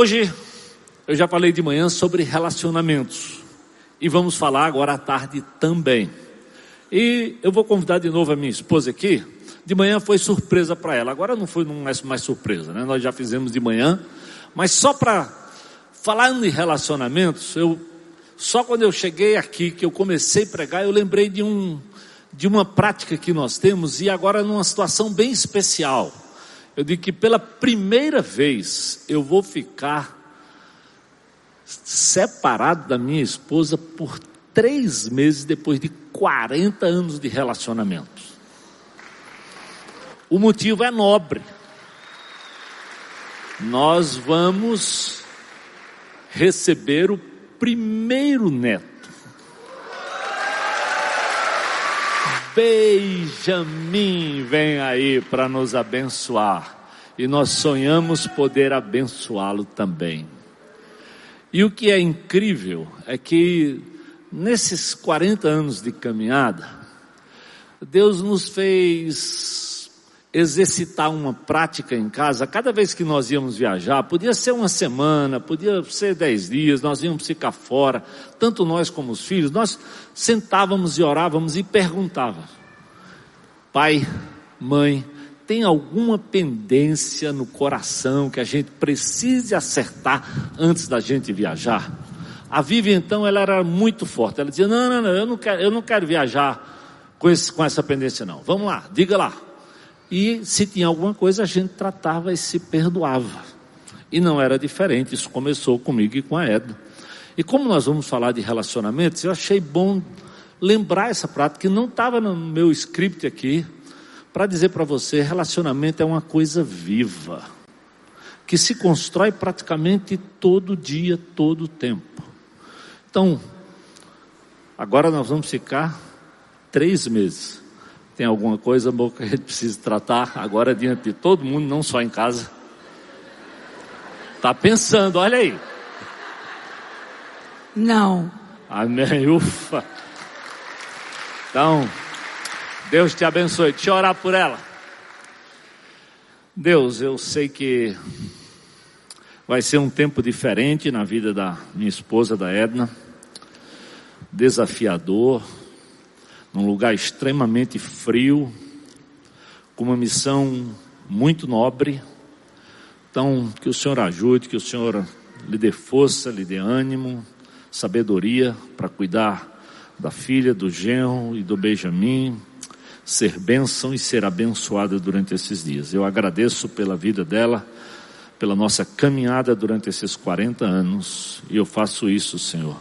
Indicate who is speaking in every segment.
Speaker 1: Hoje eu já falei de manhã sobre relacionamentos e vamos falar agora à tarde também. E eu vou convidar de novo a minha esposa aqui. De manhã foi surpresa para ela, agora não foi mais, mais surpresa, né? Nós já fizemos de manhã, mas só para falar em relacionamentos, eu só quando eu cheguei aqui que eu comecei a pregar, eu lembrei de um de uma prática que nós temos e agora numa situação bem especial. Eu digo que pela primeira vez eu vou ficar separado da minha esposa por três meses depois de 40 anos de relacionamento. O motivo é nobre. Nós vamos receber o primeiro neto. Benjamin vem aí para nos abençoar. E nós sonhamos poder abençoá-lo também. E o que é incrível é que nesses 40 anos de caminhada, Deus nos fez exercitar uma prática em casa. Cada vez que nós íamos viajar, podia ser uma semana, podia ser dez dias, nós íamos ficar fora, tanto nós como os filhos, nós sentávamos e orávamos e perguntávamos: Pai, mãe, tem alguma pendência no coração que a gente precise acertar antes da gente viajar? A Vivi então ela era muito forte. Ela dizia: "Não, não, não, eu não quero, eu não quero viajar com, esse, com essa pendência não. Vamos lá, diga lá." E se tinha alguma coisa a gente tratava e se perdoava. E não era diferente, isso começou comigo e com a Edna. E como nós vamos falar de relacionamentos, eu achei bom lembrar essa prática que não estava no meu script aqui, para dizer para você: relacionamento é uma coisa viva, que se constrói praticamente todo dia, todo tempo. Então, agora nós vamos ficar três meses. Tem alguma coisa boa que a gente precisa tratar agora diante de todo mundo, não só em casa. Está pensando, olha aí.
Speaker 2: Não.
Speaker 1: Amém, ufa. Então, Deus te abençoe. Deixa eu orar por ela. Deus, eu sei que vai ser um tempo diferente na vida da minha esposa, da Edna. Desafiador, num lugar extremamente frio, com uma missão muito nobre. Então, que o Senhor ajude, que o Senhor lhe dê força, lhe dê ânimo, sabedoria para cuidar da filha, do genro e do Benjamin ser bênção e ser abençoada durante esses dias. Eu agradeço pela vida dela, pela nossa caminhada durante esses 40 anos, e eu faço isso, Senhor,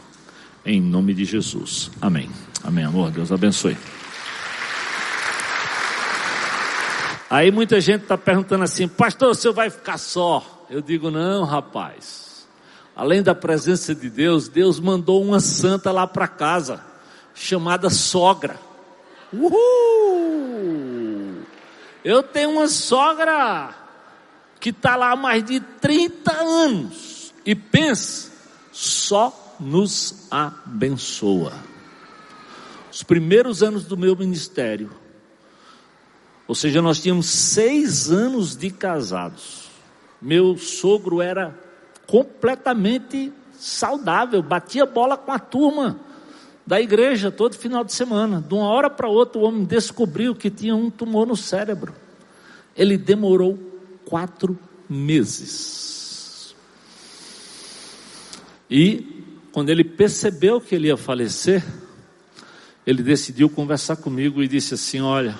Speaker 1: em nome de Jesus. Amém. Amém, amor. Deus abençoe. Aí muita gente está perguntando assim, pastor, o senhor vai ficar só? Eu digo, não, rapaz. Além da presença de Deus, Deus mandou uma santa lá para casa, chamada sogra. Uhul! Eu tenho uma sogra que está lá há mais de 30 anos e pensa, só nos abençoa. Os primeiros anos do meu ministério, ou seja, nós tínhamos seis anos de casados. Meu sogro era completamente saudável, batia bola com a turma da igreja todo final de semana. De uma hora para outra, o homem descobriu que tinha um tumor no cérebro. Ele demorou quatro meses. E quando ele percebeu que ele ia falecer, ele decidiu conversar comigo e disse assim: Olha,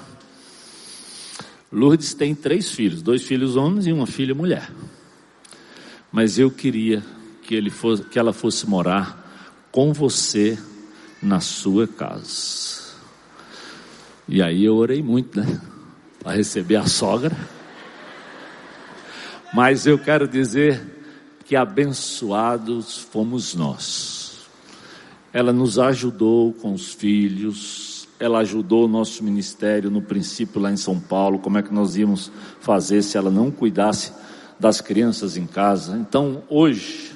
Speaker 1: Lourdes tem três filhos, dois filhos homens e uma filha mulher. Mas eu queria que, ele fosse, que ela fosse morar com você na sua casa. E aí eu orei muito, né? Para receber a sogra. Mas eu quero dizer que abençoados fomos nós. Ela nos ajudou com os filhos, ela ajudou o nosso ministério no princípio lá em São Paulo, como é que nós íamos fazer se ela não cuidasse das crianças em casa. Então, hoje,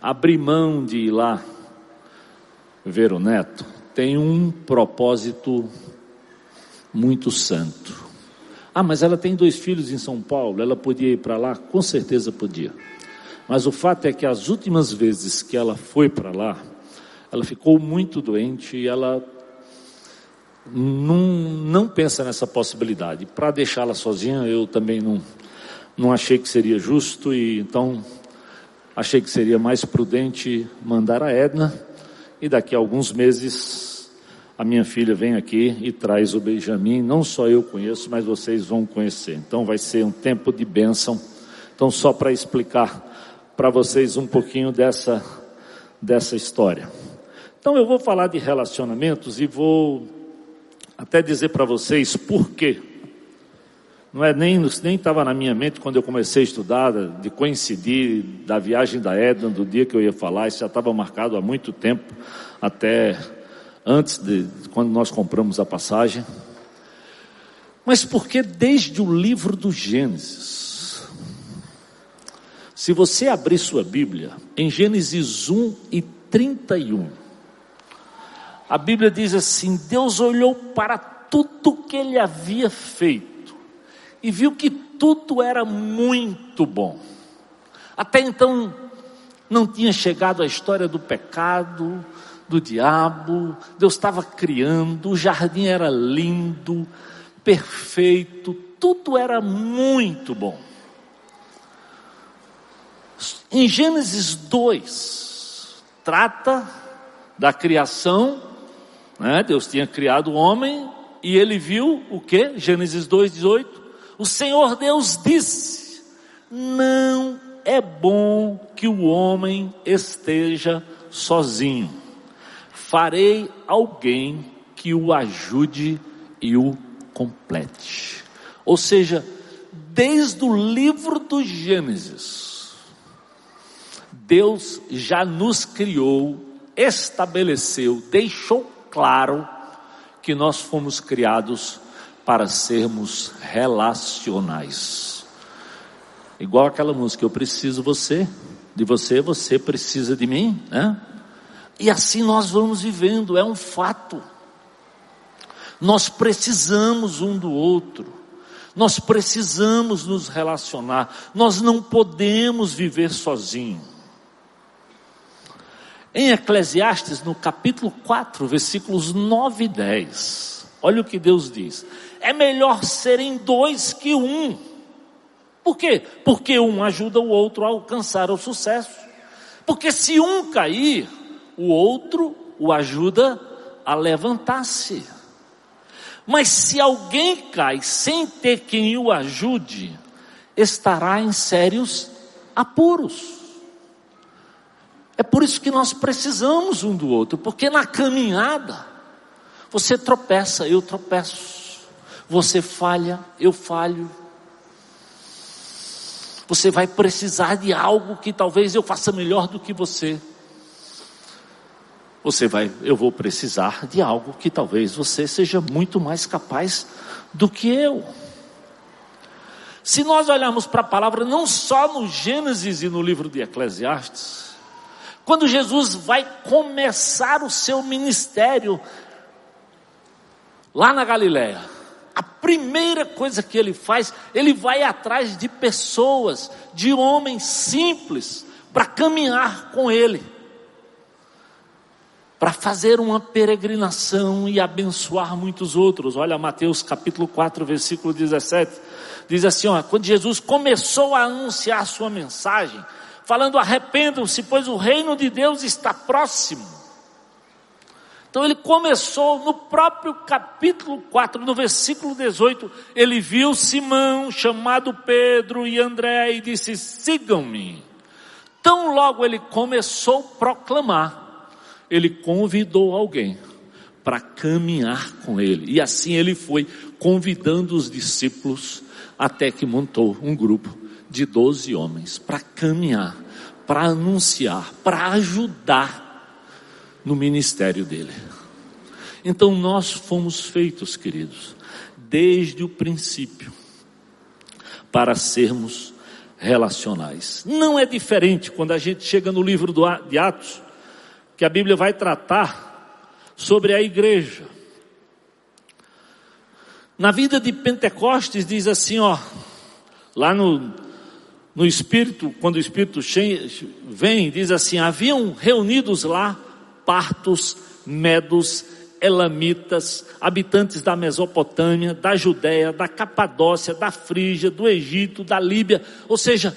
Speaker 1: abrir mão de ir lá ver o neto, tem um propósito muito santo. Ah, mas ela tem dois filhos em São Paulo, ela podia ir para lá? Com certeza podia. Mas o fato é que as últimas vezes que ela foi para lá, ela ficou muito doente e ela não, não pensa nessa possibilidade. Para deixá-la sozinha, eu também não, não achei que seria justo e então achei que seria mais prudente mandar a Edna e daqui a alguns meses a minha filha vem aqui e traz o Benjamin. Não só eu conheço, mas vocês vão conhecer. Então vai ser um tempo de bênção. Então só para explicar para vocês um pouquinho dessa dessa história. Então eu vou falar de relacionamentos e vou até dizer para vocês por quê. Não é nem nem estava na minha mente quando eu comecei a estudar de coincidir da viagem da Edna do dia que eu ia falar. Isso já estava marcado há muito tempo, até antes de quando nós compramos a passagem. Mas porque desde o livro do Gênesis, se você abrir sua Bíblia em Gênesis 1 e 31, a Bíblia diz assim: Deus olhou para tudo que ele havia feito e viu que tudo era muito bom. Até então não tinha chegado a história do pecado, do diabo, Deus estava criando, o jardim era lindo, perfeito, tudo era muito bom. Em Gênesis 2, trata da criação né? Deus tinha criado o homem e ele viu o que? Gênesis 2,18. O Senhor Deus disse: Não é bom que o homem esteja sozinho. Farei alguém que o ajude e o complete. Ou seja, desde o livro do Gênesis, Deus já nos criou, estabeleceu, deixou claro que nós fomos criados para sermos relacionais. Igual aquela música, eu preciso você, de você, você precisa de mim, né? E assim nós vamos vivendo, é um fato. Nós precisamos um do outro. Nós precisamos nos relacionar. Nós não podemos viver sozinhos. Em Eclesiastes, no capítulo 4, versículos 9 e 10, olha o que Deus diz: é melhor serem dois que um. Por quê? Porque um ajuda o outro a alcançar o sucesso. Porque se um cair, o outro o ajuda a levantar-se. Mas se alguém cai sem ter quem o ajude, estará em sérios apuros. É por isso que nós precisamos um do outro, porque na caminhada você tropeça, eu tropeço. Você falha, eu falho. Você vai precisar de algo que talvez eu faça melhor do que você. Você vai, eu vou precisar de algo que talvez você seja muito mais capaz do que eu. Se nós olharmos para a palavra não só no Gênesis e no livro de Eclesiastes, quando Jesus vai começar o seu ministério lá na Galiléia, a primeira coisa que ele faz, ele vai atrás de pessoas, de homens simples, para caminhar com ele, para fazer uma peregrinação e abençoar muitos outros. Olha Mateus capítulo 4, versículo 17. Diz assim: ó, quando Jesus começou a anunciar sua mensagem, falando: arrependam-se, pois o reino de Deus está próximo. Então ele começou no próprio capítulo 4, no versículo 18, ele viu Simão, chamado Pedro e André, e disse: sigam-me. Tão logo ele começou a proclamar, ele convidou alguém para caminhar com ele. E assim ele foi convidando os discípulos até que montou um grupo de doze homens para caminhar, para anunciar, para ajudar no ministério dele. Então nós fomos feitos, queridos, desde o princípio, para sermos relacionais. Não é diferente quando a gente chega no livro de Atos, que a Bíblia vai tratar sobre a igreja. Na vida de Pentecostes diz assim, ó, lá no no Espírito, quando o Espírito vem, diz assim: haviam reunidos lá partos, medos, elamitas, habitantes da Mesopotâmia, da Judéia, da Capadócia, da Frígia, do Egito, da Líbia. Ou seja,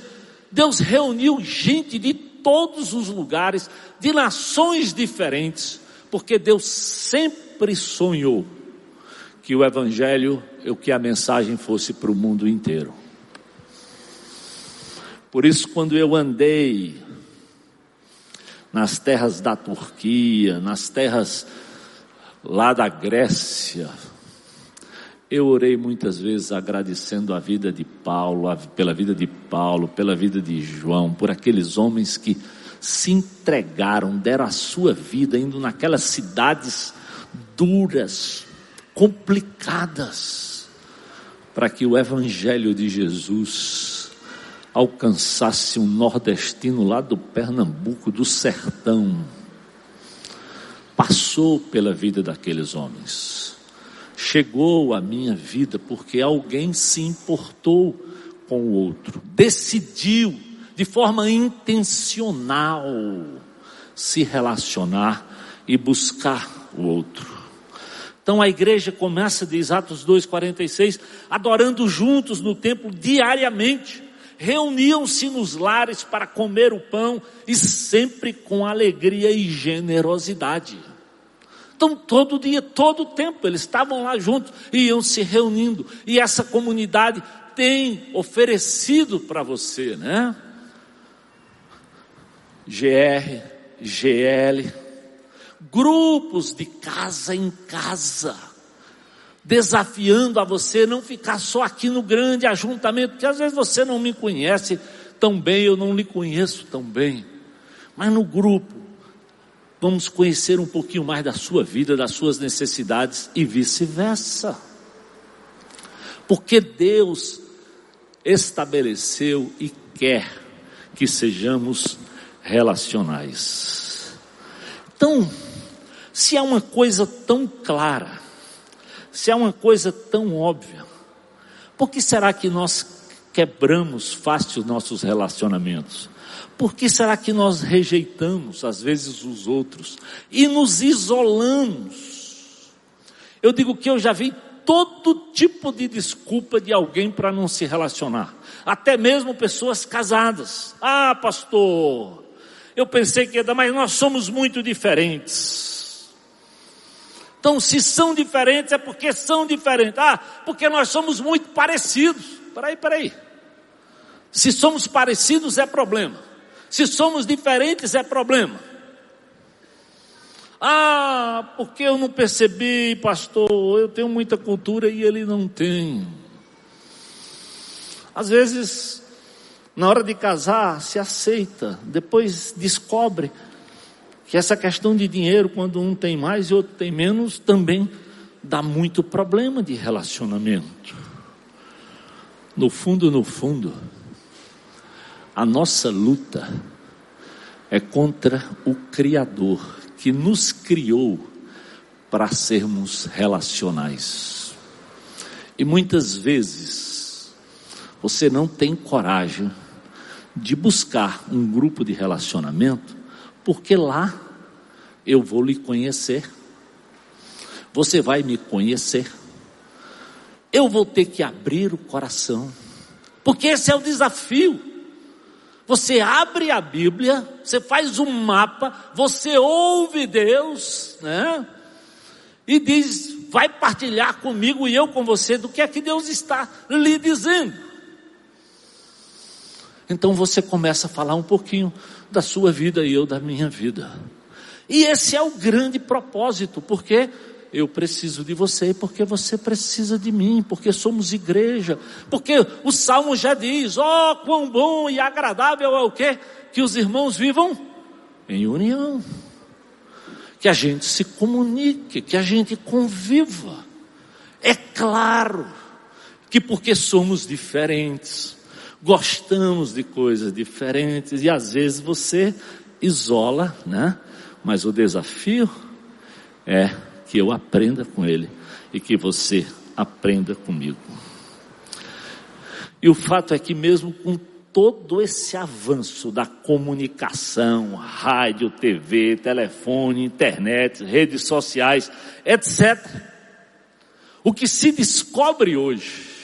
Speaker 1: Deus reuniu gente de todos os lugares, de nações diferentes, porque Deus sempre sonhou que o Evangelho, que a mensagem fosse para o mundo inteiro. Por isso, quando eu andei nas terras da Turquia, nas terras lá da Grécia, eu orei muitas vezes agradecendo a vida de Paulo, pela vida de Paulo, pela vida de João, por aqueles homens que se entregaram, deram a sua vida indo naquelas cidades duras, complicadas, para que o evangelho de Jesus alcançasse um nordestino lá do Pernambuco, do sertão, passou pela vida daqueles homens, chegou à minha vida porque alguém se importou com o outro, decidiu de forma intencional se relacionar e buscar o outro. Então a igreja começa, diz Atos 2,46, adorando juntos no templo diariamente reuniam-se nos lares para comer o pão e sempre com alegria e generosidade. Então, todo dia, todo tempo, eles estavam lá juntos e iam se reunindo. E essa comunidade tem oferecido para você, né? GR, GL, grupos de casa em casa desafiando a você não ficar só aqui no grande ajuntamento, porque às vezes você não me conhece tão bem, eu não lhe conheço tão bem, mas no grupo, vamos conhecer um pouquinho mais da sua vida, das suas necessidades e vice-versa. Porque Deus estabeleceu e quer que sejamos relacionais. Então, se há uma coisa tão clara, se é uma coisa tão óbvia, por que será que nós quebramos fácil nossos relacionamentos? Por que será que nós rejeitamos às vezes os outros e nos isolamos? Eu digo que eu já vi todo tipo de desculpa de alguém para não se relacionar, até mesmo pessoas casadas. Ah, pastor, eu pensei que ia dar, mas nós somos muito diferentes. Então, se são diferentes, é porque são diferentes. Ah, porque nós somos muito parecidos. Peraí, peraí. Se somos parecidos, é problema. Se somos diferentes, é problema. Ah, porque eu não percebi, pastor, eu tenho muita cultura e ele não tem. Às vezes, na hora de casar, se aceita, depois descobre que essa questão de dinheiro, quando um tem mais e outro tem menos, também dá muito problema de relacionamento. No fundo, no fundo, a nossa luta é contra o Criador que nos criou para sermos relacionais. E muitas vezes você não tem coragem de buscar um grupo de relacionamento porque lá eu vou lhe conhecer, você vai me conhecer, eu vou ter que abrir o coração, porque esse é o desafio. Você abre a Bíblia, você faz um mapa, você ouve Deus, né? E diz, vai partilhar comigo e eu com você do que é que Deus está lhe dizendo. Então você começa a falar um pouquinho da sua vida e eu da minha vida. E esse é o grande propósito, porque eu preciso de você, porque você precisa de mim, porque somos igreja, porque o salmo já diz: ó, oh, quão bom e agradável é o que? Que os irmãos vivam em união, que a gente se comunique, que a gente conviva. É claro que porque somos diferentes, gostamos de coisas diferentes e às vezes você isola, né? Mas o desafio é que eu aprenda com ele e que você aprenda comigo. E o fato é que mesmo com todo esse avanço da comunicação, rádio, TV, telefone, internet, redes sociais, etc., o que se descobre hoje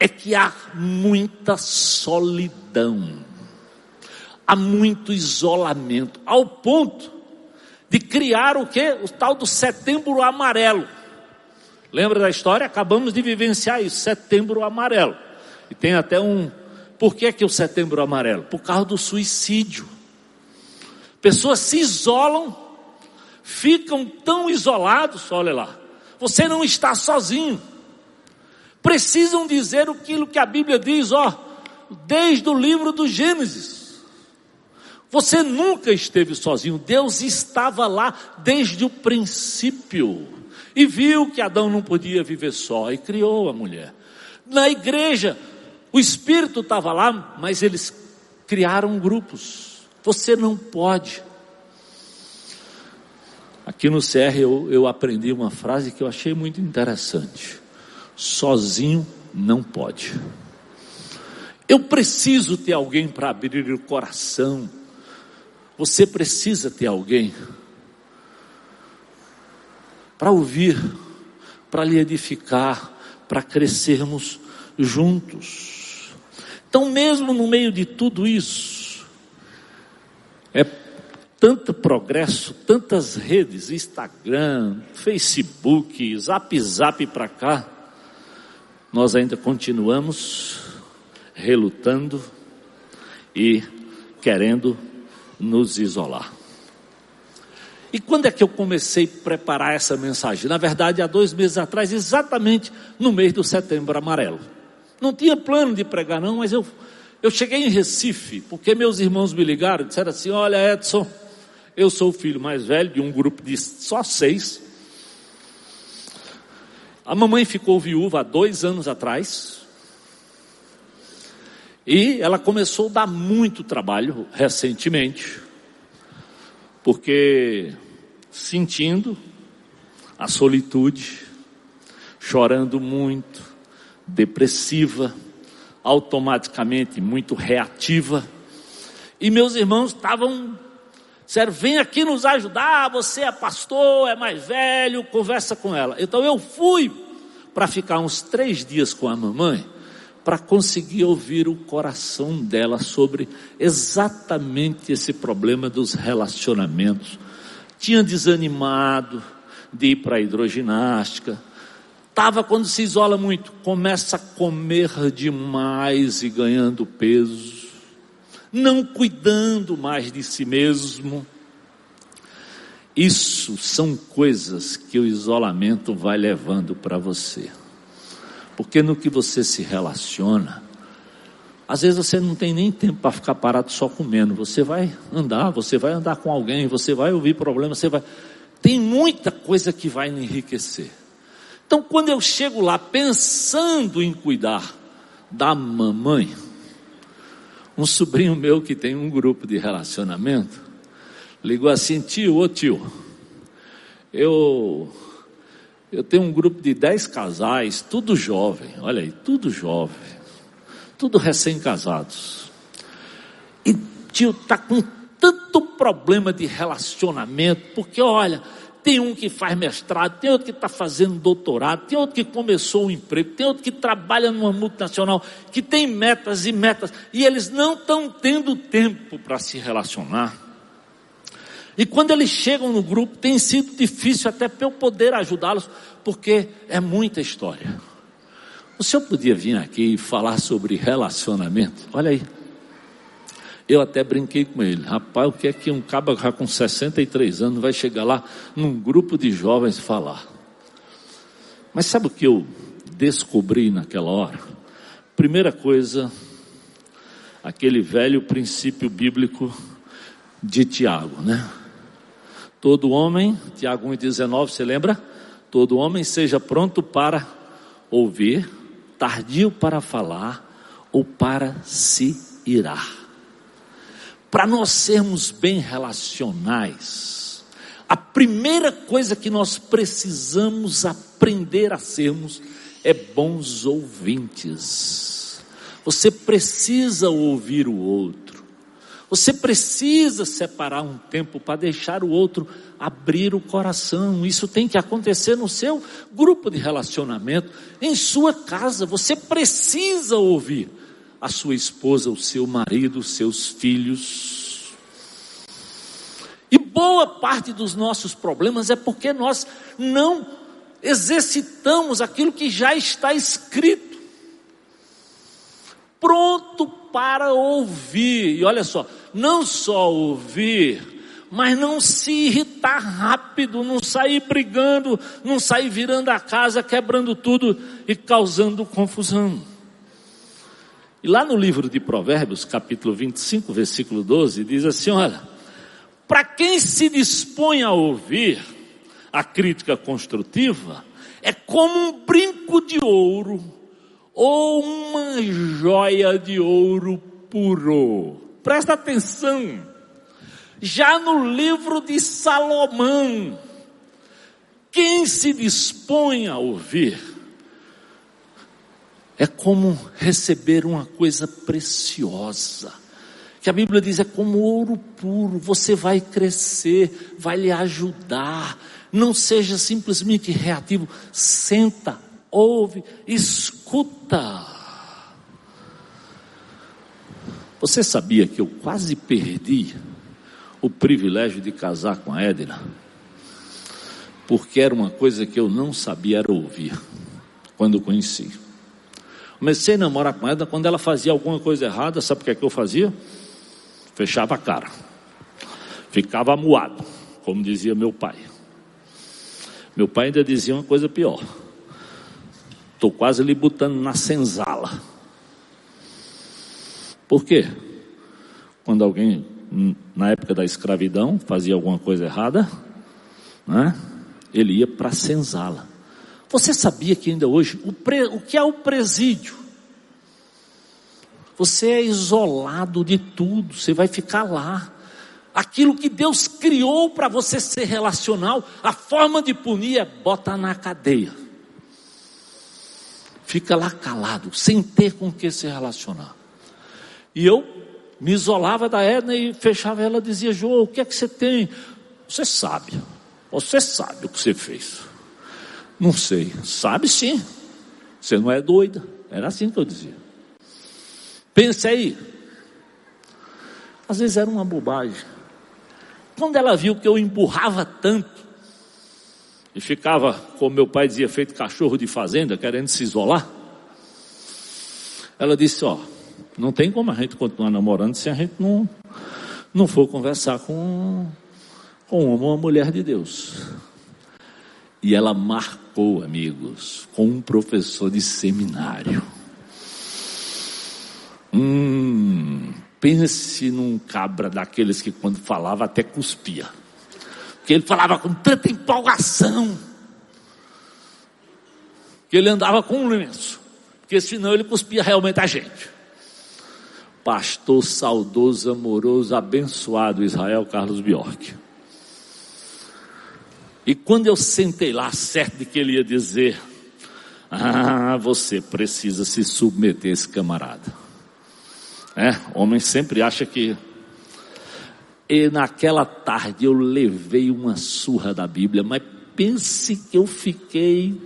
Speaker 1: é que há muita solidão, há muito isolamento, ao ponto de criar o que? O tal do setembro amarelo. Lembra da história? Acabamos de vivenciar isso, setembro amarelo. E tem até um. Por que, que o setembro amarelo? Por causa do suicídio. Pessoas se isolam, ficam tão isolados, olha lá. Você não está sozinho. Precisam dizer aquilo que a Bíblia diz, ó, desde o livro do Gênesis. Você nunca esteve sozinho, Deus estava lá desde o princípio e viu que Adão não podia viver só e criou a mulher. Na igreja, o Espírito estava lá, mas eles criaram grupos. Você não pode. Aqui no CR eu, eu aprendi uma frase que eu achei muito interessante. Sozinho não pode. Eu preciso ter alguém para abrir o coração. Você precisa ter alguém para ouvir, para lhe edificar, para crescermos juntos. Então, mesmo no meio de tudo isso, é tanto progresso, tantas redes, Instagram, Facebook, Zap Zap para cá, nós ainda continuamos relutando e querendo nos isolar. E quando é que eu comecei a preparar essa mensagem? Na verdade, há dois meses atrás, exatamente no mês do setembro amarelo. Não tinha plano de pregar, não, mas eu, eu cheguei em Recife, porque meus irmãos me ligaram e disseram assim: Olha, Edson, eu sou o filho mais velho de um grupo de só seis. A mamãe ficou viúva há dois anos atrás. E ela começou a dar muito trabalho recentemente porque sentindo a solitude, chorando muito, depressiva, automaticamente muito reativa. E meus irmãos estavam, sério, vem aqui nos ajudar, você é pastor, é mais velho, conversa com ela. Então eu fui para ficar uns três dias com a mamãe para conseguir ouvir o coração dela sobre exatamente esse problema dos relacionamentos. Tinha desanimado de ir para a hidroginástica, estava quando se isola muito, começa a comer demais e ganhando peso, não cuidando mais de si mesmo. Isso são coisas que o isolamento vai levando para você. Porque no que você se relaciona, às vezes você não tem nem tempo para ficar parado só comendo. Você vai andar, você vai andar com alguém, você vai ouvir problemas, você vai. Tem muita coisa que vai me enriquecer. Então, quando eu chego lá pensando em cuidar da mamãe, um sobrinho meu que tem um grupo de relacionamento, ligou assim: tio, ô tio, eu eu tenho um grupo de dez casais, tudo jovem, olha aí, tudo jovem, tudo recém-casados. E tio está com tanto problema de relacionamento, porque olha, tem um que faz mestrado, tem outro que está fazendo doutorado, tem outro que começou um emprego, tem outro que trabalha numa multinacional, que tem metas e metas, e eles não estão tendo tempo para se relacionar. E quando eles chegam no grupo, tem sido difícil até para eu poder ajudá-los, porque é muita história. O senhor podia vir aqui e falar sobre relacionamento? Olha aí. Eu até brinquei com ele. Rapaz, o que é que um cabo já com 63 anos vai chegar lá num grupo de jovens falar? Mas sabe o que eu descobri naquela hora? Primeira coisa, aquele velho princípio bíblico de Tiago, né? Todo homem, Tiago 1,19, você lembra? Todo homem seja pronto para ouvir, tardio para falar ou para se irar. Para nós sermos bem relacionais, a primeira coisa que nós precisamos aprender a sermos é bons ouvintes. Você precisa ouvir o outro. Você precisa separar um tempo para deixar o outro abrir o coração. Isso tem que acontecer no seu grupo de relacionamento, em sua casa. Você precisa ouvir a sua esposa, o seu marido, os seus filhos. E boa parte dos nossos problemas é porque nós não exercitamos aquilo que já está escrito pronto para ouvir. E olha só, não só ouvir, mas não se irritar rápido, não sair brigando, não sair virando a casa, quebrando tudo e causando confusão. E lá no livro de Provérbios, capítulo 25, versículo 12, diz assim: olha, para quem se dispõe a ouvir a crítica construtiva, é como um brinco de ouro ou uma joia de ouro puro. Presta atenção. Já no livro de Salomão, quem se dispõe a ouvir é como receber uma coisa preciosa. Que a Bíblia diz é como ouro puro, você vai crescer, vai lhe ajudar. Não seja simplesmente reativo, senta, ouve, escuta. Você sabia que eu quase perdi o privilégio de casar com a Edna? Porque era uma coisa que eu não sabia ouvir, quando conheci. Comecei a namorar com ela quando ela fazia alguma coisa errada, sabe o que é que eu fazia? Fechava a cara. Ficava amuado, como dizia meu pai. Meu pai ainda dizia uma coisa pior. Estou quase lhe botando na senzala. Por quê? Quando alguém, na época da escravidão, fazia alguma coisa errada, né? ele ia para a senzala. Você sabia que ainda hoje, o, pre, o que é o presídio? Você é isolado de tudo, você vai ficar lá. Aquilo que Deus criou para você ser relacional, a forma de punir é bota na cadeia fica lá calado, sem ter com que se relacionar. E eu me isolava da Edna e fechava ela, dizia: João, o que é que você tem? Você sabe, você sabe o que você fez. Não sei, sabe sim, você não é doida. Era assim que eu dizia. Pense aí. Às vezes era uma bobagem. Quando ela viu que eu empurrava tanto, e ficava, como meu pai dizia, feito cachorro de fazenda, querendo se isolar. Ela disse: Ó, não tem como a gente continuar namorando se a gente não, não for conversar com, com uma mulher de Deus. E ela marcou, amigos, com um professor de seminário. Hum, pense num cabra daqueles que quando falava até cuspia que ele falava com tanta empolgação, que ele andava com um lenço, porque senão ele cuspia realmente a gente. Pastor saudoso, amoroso, abençoado Israel Carlos Bjork. E quando eu sentei lá, certo de que ele ia dizer: Ah, você precisa se submeter a esse camarada. É, homem sempre acha que e naquela tarde eu levei uma surra da Bíblia, mas pense que eu fiquei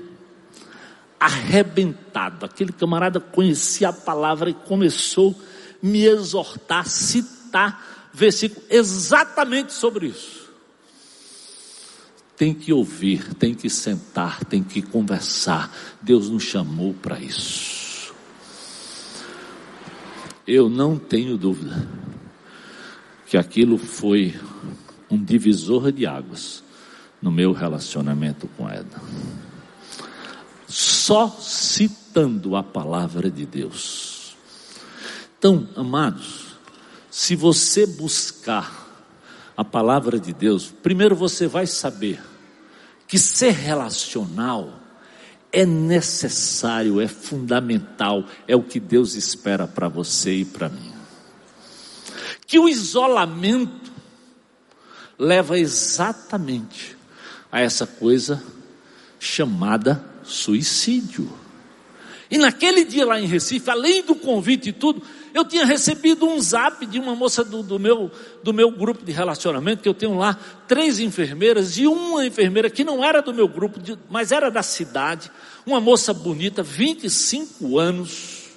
Speaker 1: arrebentado. Aquele camarada conhecia a palavra e começou a me exortar, citar versículo exatamente sobre isso. Tem que ouvir, tem que sentar, tem que conversar. Deus nos chamou para isso. Eu não tenho dúvida que aquilo foi um divisor de águas no meu relacionamento com Edna. Só citando a palavra de Deus. Então, amados, se você buscar a palavra de Deus, primeiro você vai saber que ser relacional é necessário, é fundamental, é o que Deus espera para você e para mim que o isolamento leva exatamente a essa coisa chamada suicídio. E naquele dia lá em Recife, além do convite e tudo, eu tinha recebido um zap de uma moça do, do, meu, do meu grupo de relacionamento, que eu tenho lá três enfermeiras e uma enfermeira que não era do meu grupo, mas era da cidade, uma moça bonita, 25 anos,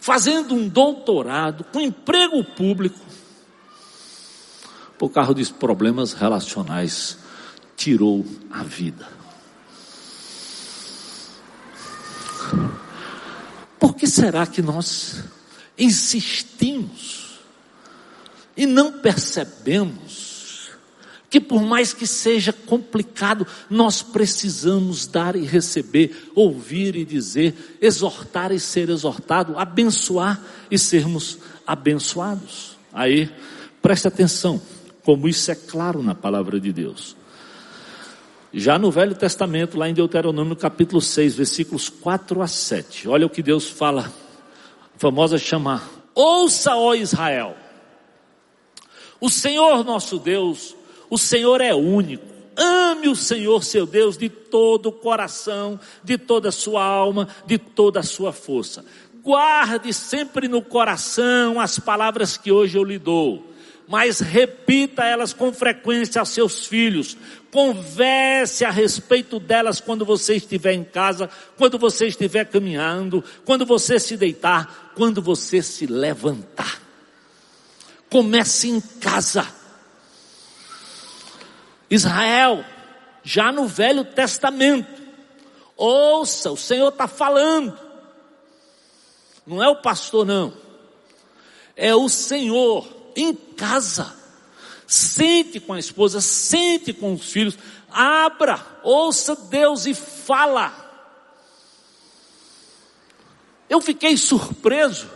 Speaker 1: fazendo um doutorado, com emprego público, por causa dos problemas relacionais, tirou a vida. Por que será que nós insistimos e não percebemos que, por mais que seja complicado, nós precisamos dar e receber, ouvir e dizer, exortar e ser exortado, abençoar e sermos abençoados? Aí, preste atenção, como isso é claro na palavra de Deus. Já no Velho Testamento, lá em Deuteronômio capítulo 6, versículos 4 a 7, olha o que Deus fala, famosa chama: Ouça, ó Israel, o Senhor nosso Deus, o Senhor é único. Ame o Senhor seu Deus de todo o coração, de toda a sua alma, de toda a sua força. Guarde sempre no coração as palavras que hoje eu lhe dou mas repita elas com frequência aos seus filhos. Converse a respeito delas quando você estiver em casa, quando você estiver caminhando, quando você se deitar, quando você se levantar. Comece em casa. Israel, já no Velho Testamento, ouça, o Senhor está falando. Não é o pastor, não. É o Senhor em casa. Sente com a esposa, sente com os filhos, abra, ouça Deus e fala. Eu fiquei surpreso,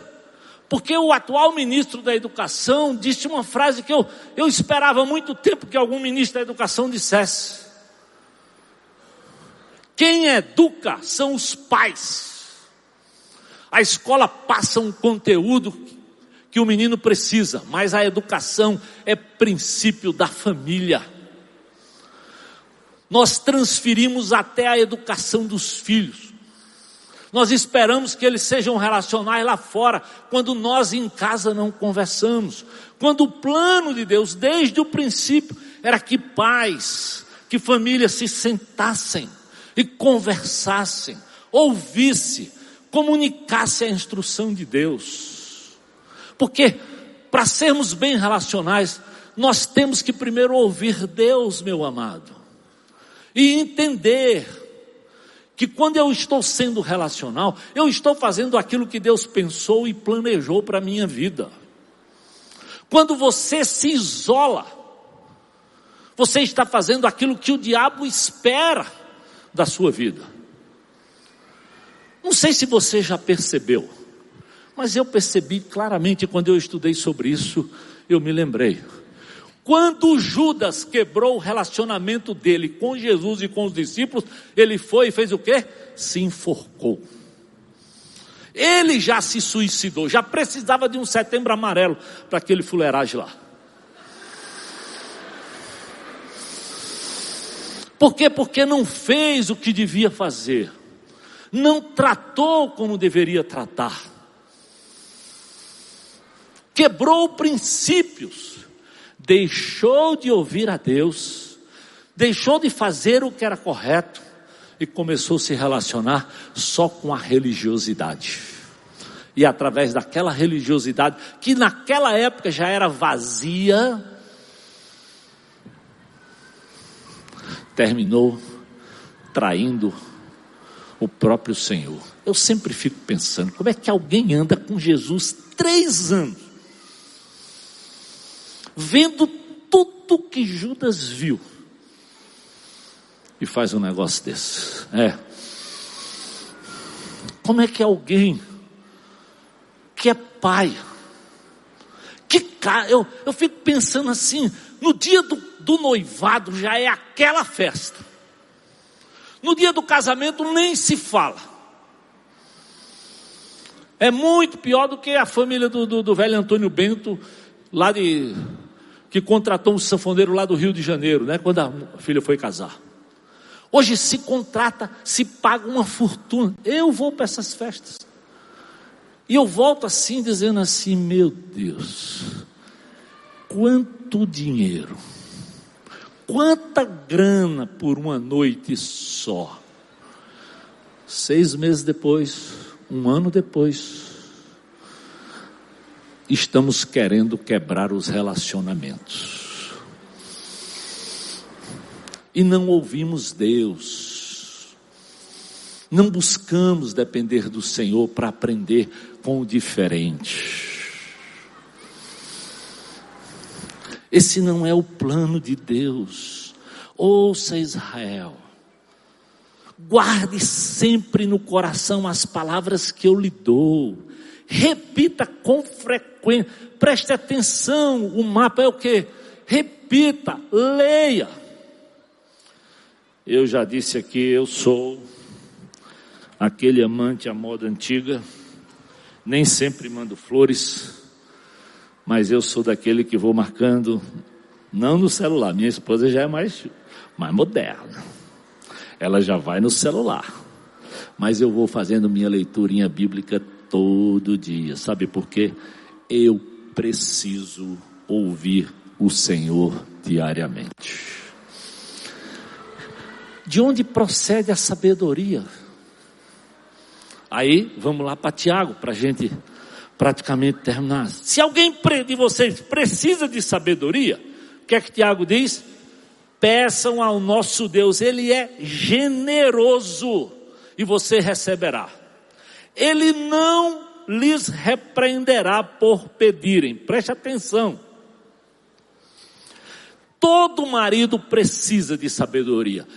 Speaker 1: porque o atual ministro da Educação disse uma frase que eu, eu esperava muito tempo que algum ministro da Educação dissesse. Quem educa são os pais. A escola passa um conteúdo que o menino precisa, mas a educação é princípio da família. Nós transferimos até a educação dos filhos. Nós esperamos que eles sejam relacionais lá fora, quando nós em casa não conversamos. Quando o plano de Deus, desde o princípio, era que pais, que famílias se sentassem e conversassem, ouvissem, comunicassem a instrução de Deus. Porque para sermos bem relacionais, nós temos que primeiro ouvir Deus, meu amado, e entender que quando eu estou sendo relacional, eu estou fazendo aquilo que Deus pensou e planejou para a minha vida. Quando você se isola, você está fazendo aquilo que o diabo espera da sua vida. Não sei se você já percebeu, mas eu percebi claramente quando eu estudei sobre isso, eu me lembrei. Quando Judas quebrou o relacionamento dele com Jesus e com os discípulos, ele foi e fez o quê? Se enforcou. Ele já se suicidou, já precisava de um setembro amarelo para aquele fuleiragem lá. Por quê? Porque não fez o que devia fazer, não tratou como deveria tratar quebrou princípios, deixou de ouvir a Deus, deixou de fazer o que era correto e começou a se relacionar só com a religiosidade. E através daquela religiosidade, que naquela época já era vazia, terminou traindo o próprio Senhor. Eu sempre fico pensando, como é que alguém anda com Jesus três anos? Vendo tudo que Judas viu, e faz um negócio desse. É. Como é que alguém que é pai, que cara, eu, eu fico pensando assim, no dia do, do noivado já é aquela festa. No dia do casamento nem se fala. É muito pior do que a família do, do, do velho Antônio Bento, lá de que contratou um sanfoneiro lá do Rio de Janeiro, né, quando a filha foi casar. Hoje se contrata, se paga uma fortuna. Eu vou para essas festas. E eu volto assim, dizendo assim: meu Deus, quanto dinheiro, quanta grana por uma noite só. Seis meses depois, um ano depois, estamos querendo quebrar os relacionamentos e não ouvimos Deus. Não buscamos depender do Senhor para aprender com o diferente. Esse não é o plano de Deus. Ouça Israel. Guarde sempre no coração as palavras que eu lhe dou. Repita com frequência. Preste atenção. O mapa é o que? Repita, leia. Eu já disse aqui, eu sou aquele amante à moda antiga, nem sempre mando flores, mas eu sou daquele que vou marcando, não no celular, minha esposa já é mais, mais moderna, ela já vai no celular, mas eu vou fazendo minha leiturinha bíblica todo dia, sabe por quê? Eu preciso ouvir o Senhor diariamente. De onde procede a sabedoria? Aí, vamos lá para Tiago, para a gente praticamente terminar. Se alguém de vocês precisa de sabedoria, o que é que Tiago diz? Peçam ao nosso Deus, Ele é generoso e você receberá. Ele não lhes repreenderá por pedirem, preste atenção. Todo marido precisa de sabedoria.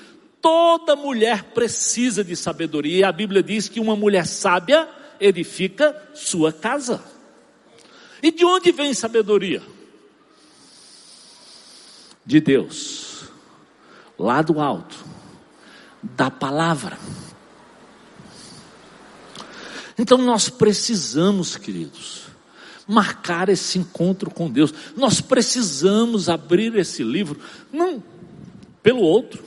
Speaker 1: Toda mulher precisa de sabedoria. E a Bíblia diz que uma mulher sábia edifica sua casa. E de onde vem sabedoria? De Deus, lá do alto, da palavra. Então nós precisamos, queridos, marcar esse encontro com Deus. Nós precisamos abrir esse livro, não pelo outro,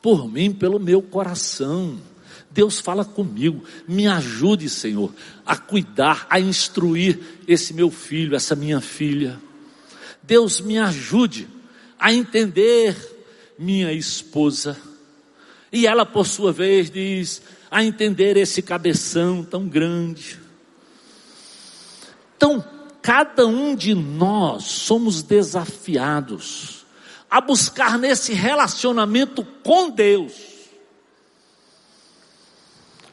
Speaker 1: por mim, pelo meu coração. Deus fala comigo, me ajude, Senhor, a cuidar, a instruir esse meu filho, essa minha filha. Deus me ajude a entender minha esposa. E ela, por sua vez, diz: a entender esse cabeção tão grande. Então, cada um de nós somos desafiados a buscar nesse relacionamento com Deus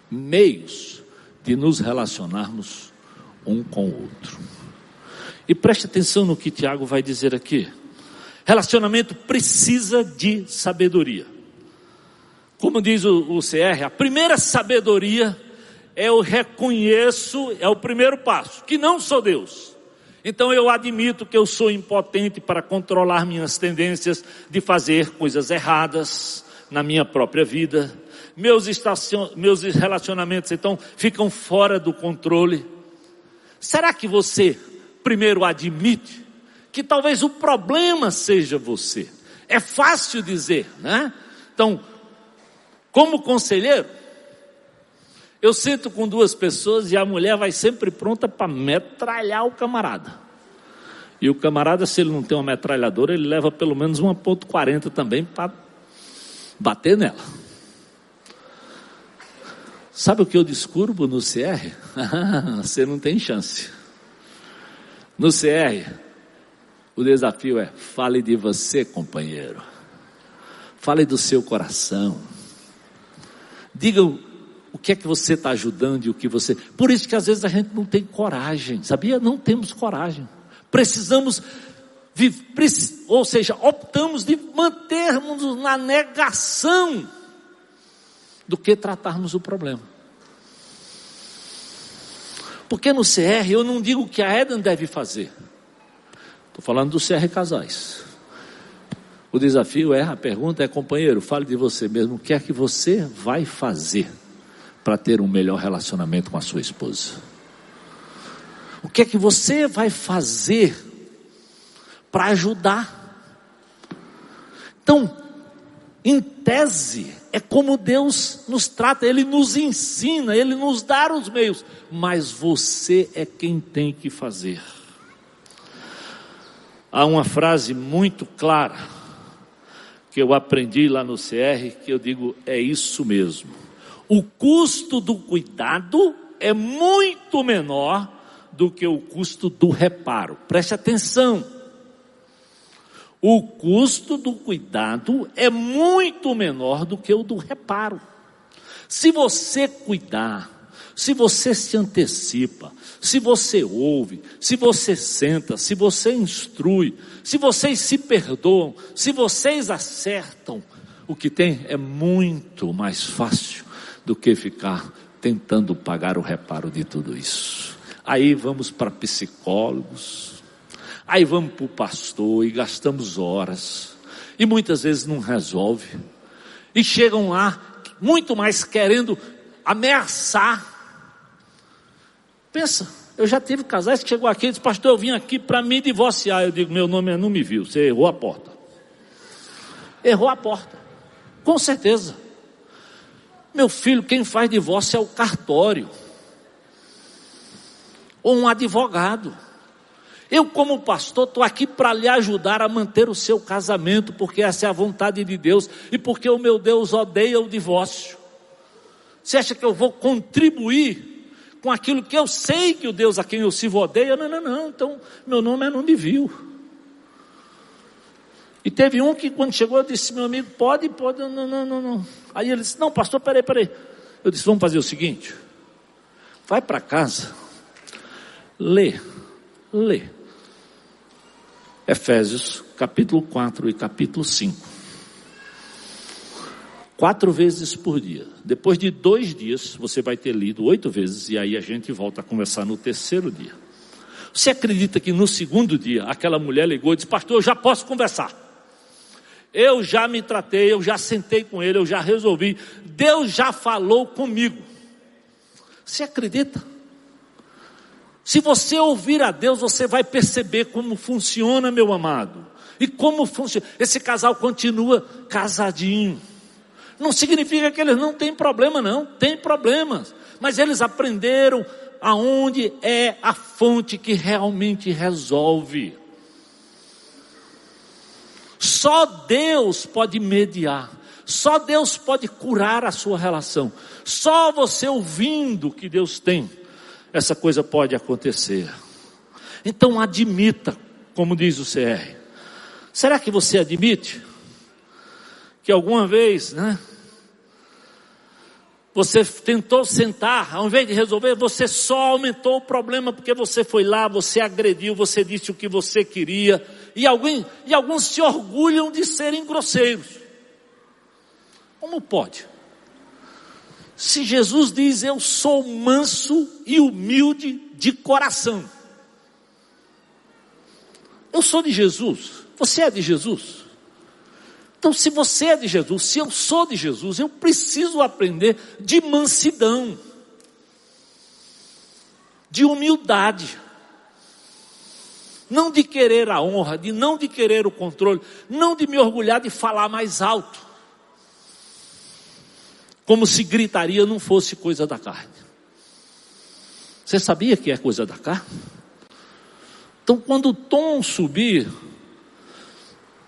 Speaker 1: meios de nos relacionarmos um com o outro. E preste atenção no que Tiago vai dizer aqui. Relacionamento precisa de sabedoria. Como diz o, o CR, a primeira sabedoria é o reconheço, é o primeiro passo, que não sou Deus. Então eu admito que eu sou impotente para controlar minhas tendências de fazer coisas erradas na minha própria vida. Meus, estacion... meus relacionamentos então ficam fora do controle. Será que você primeiro admite que talvez o problema seja você? É fácil dizer, né? Então, como conselheiro, eu sento com duas pessoas e a mulher vai sempre pronta para metralhar o camarada. E o camarada, se ele não tem uma metralhadora, ele leva pelo menos uma ponto .40 também para bater nela. Sabe o que eu descubro no CR? Você não tem chance. No CR, o desafio é: fale de você, companheiro. Fale do seu coração. Diga o que é que você está ajudando e o que você. Por isso que às vezes a gente não tem coragem, sabia? Não temos coragem. Precisamos, ou seja, optamos de mantermos na negação do que tratarmos o problema. Porque no CR eu não digo o que a Eden deve fazer. Estou falando do CR Casais. O desafio é, a pergunta é, companheiro, fale de você mesmo, o que é que você vai fazer para ter um melhor relacionamento com a sua esposa? O que é que você vai fazer para ajudar? Então, tese, é como Deus nos trata, Ele nos ensina, Ele nos dá os meios, mas você é quem tem que fazer. Há uma frase muito clara que eu aprendi lá no CR que eu digo é isso mesmo. O custo do cuidado é muito menor do que o custo do reparo. Preste atenção. O custo do cuidado é muito menor do que o do reparo. Se você cuidar, se você se antecipa, se você ouve, se você senta, se você instrui, se vocês se perdoam, se vocês acertam, o que tem é muito mais fácil do que ficar tentando pagar o reparo de tudo isso. Aí vamos para psicólogos, aí vamos para o pastor e gastamos horas, e muitas vezes não resolve, e chegam lá muito mais querendo ameaçar. Pensa, eu já tive casais que chegou aqui e disse, pastor, eu vim aqui para me divorciar. Eu digo, meu nome é não me viu, você errou a porta. Errou a porta, com certeza. Meu filho, quem faz divórcio é o cartório. Ou um advogado. Eu, como pastor, estou aqui para lhe ajudar a manter o seu casamento, porque essa é a vontade de Deus e porque o meu Deus odeia o divórcio. Você acha que eu vou contribuir com aquilo que eu sei que o Deus a quem eu sirvo odeia? Não, não, não. Então, meu nome é não me viu. E teve um que quando chegou eu disse, meu amigo, pode, pode, não, não, não, não. Aí ele disse, não, pastor, peraí, peraí. Eu disse, vamos fazer o seguinte, vai para casa, lê, lê. Efésios capítulo 4 e capítulo 5. Quatro vezes por dia. Depois de dois dias, você vai ter lido oito vezes, e aí a gente volta a conversar no terceiro dia. Você acredita que no segundo dia, aquela mulher ligou e disse, pastor, eu já posso conversar. Eu já me tratei, eu já sentei com ele, eu já resolvi. Deus já falou comigo. Você acredita? Se você ouvir a Deus, você vai perceber como funciona, meu amado. E como funciona. Esse casal continua casadinho. Não significa que eles não têm problema, não. Tem problemas. Mas eles aprenderam aonde é a fonte que realmente resolve. Só Deus pode mediar. Só Deus pode curar a sua relação. Só você ouvindo que Deus tem, essa coisa pode acontecer. Então admita, como diz o CR. Será que você admite que alguma vez, né? Você tentou sentar, ao invés de resolver, você só aumentou o problema porque você foi lá, você agrediu, você disse o que você queria, e, alguém, e alguns se orgulham de serem grosseiros. Como pode? Se Jesus diz, Eu sou manso e humilde de coração. Eu sou de Jesus, você é de Jesus. Então, se você é de Jesus, se eu sou de Jesus, eu preciso aprender de mansidão, de humildade, não de querer a honra, de não de querer o controle, não de me orgulhar de falar mais alto, como se gritaria não fosse coisa da carne. Você sabia que é coisa da carne? Então, quando o tom subir,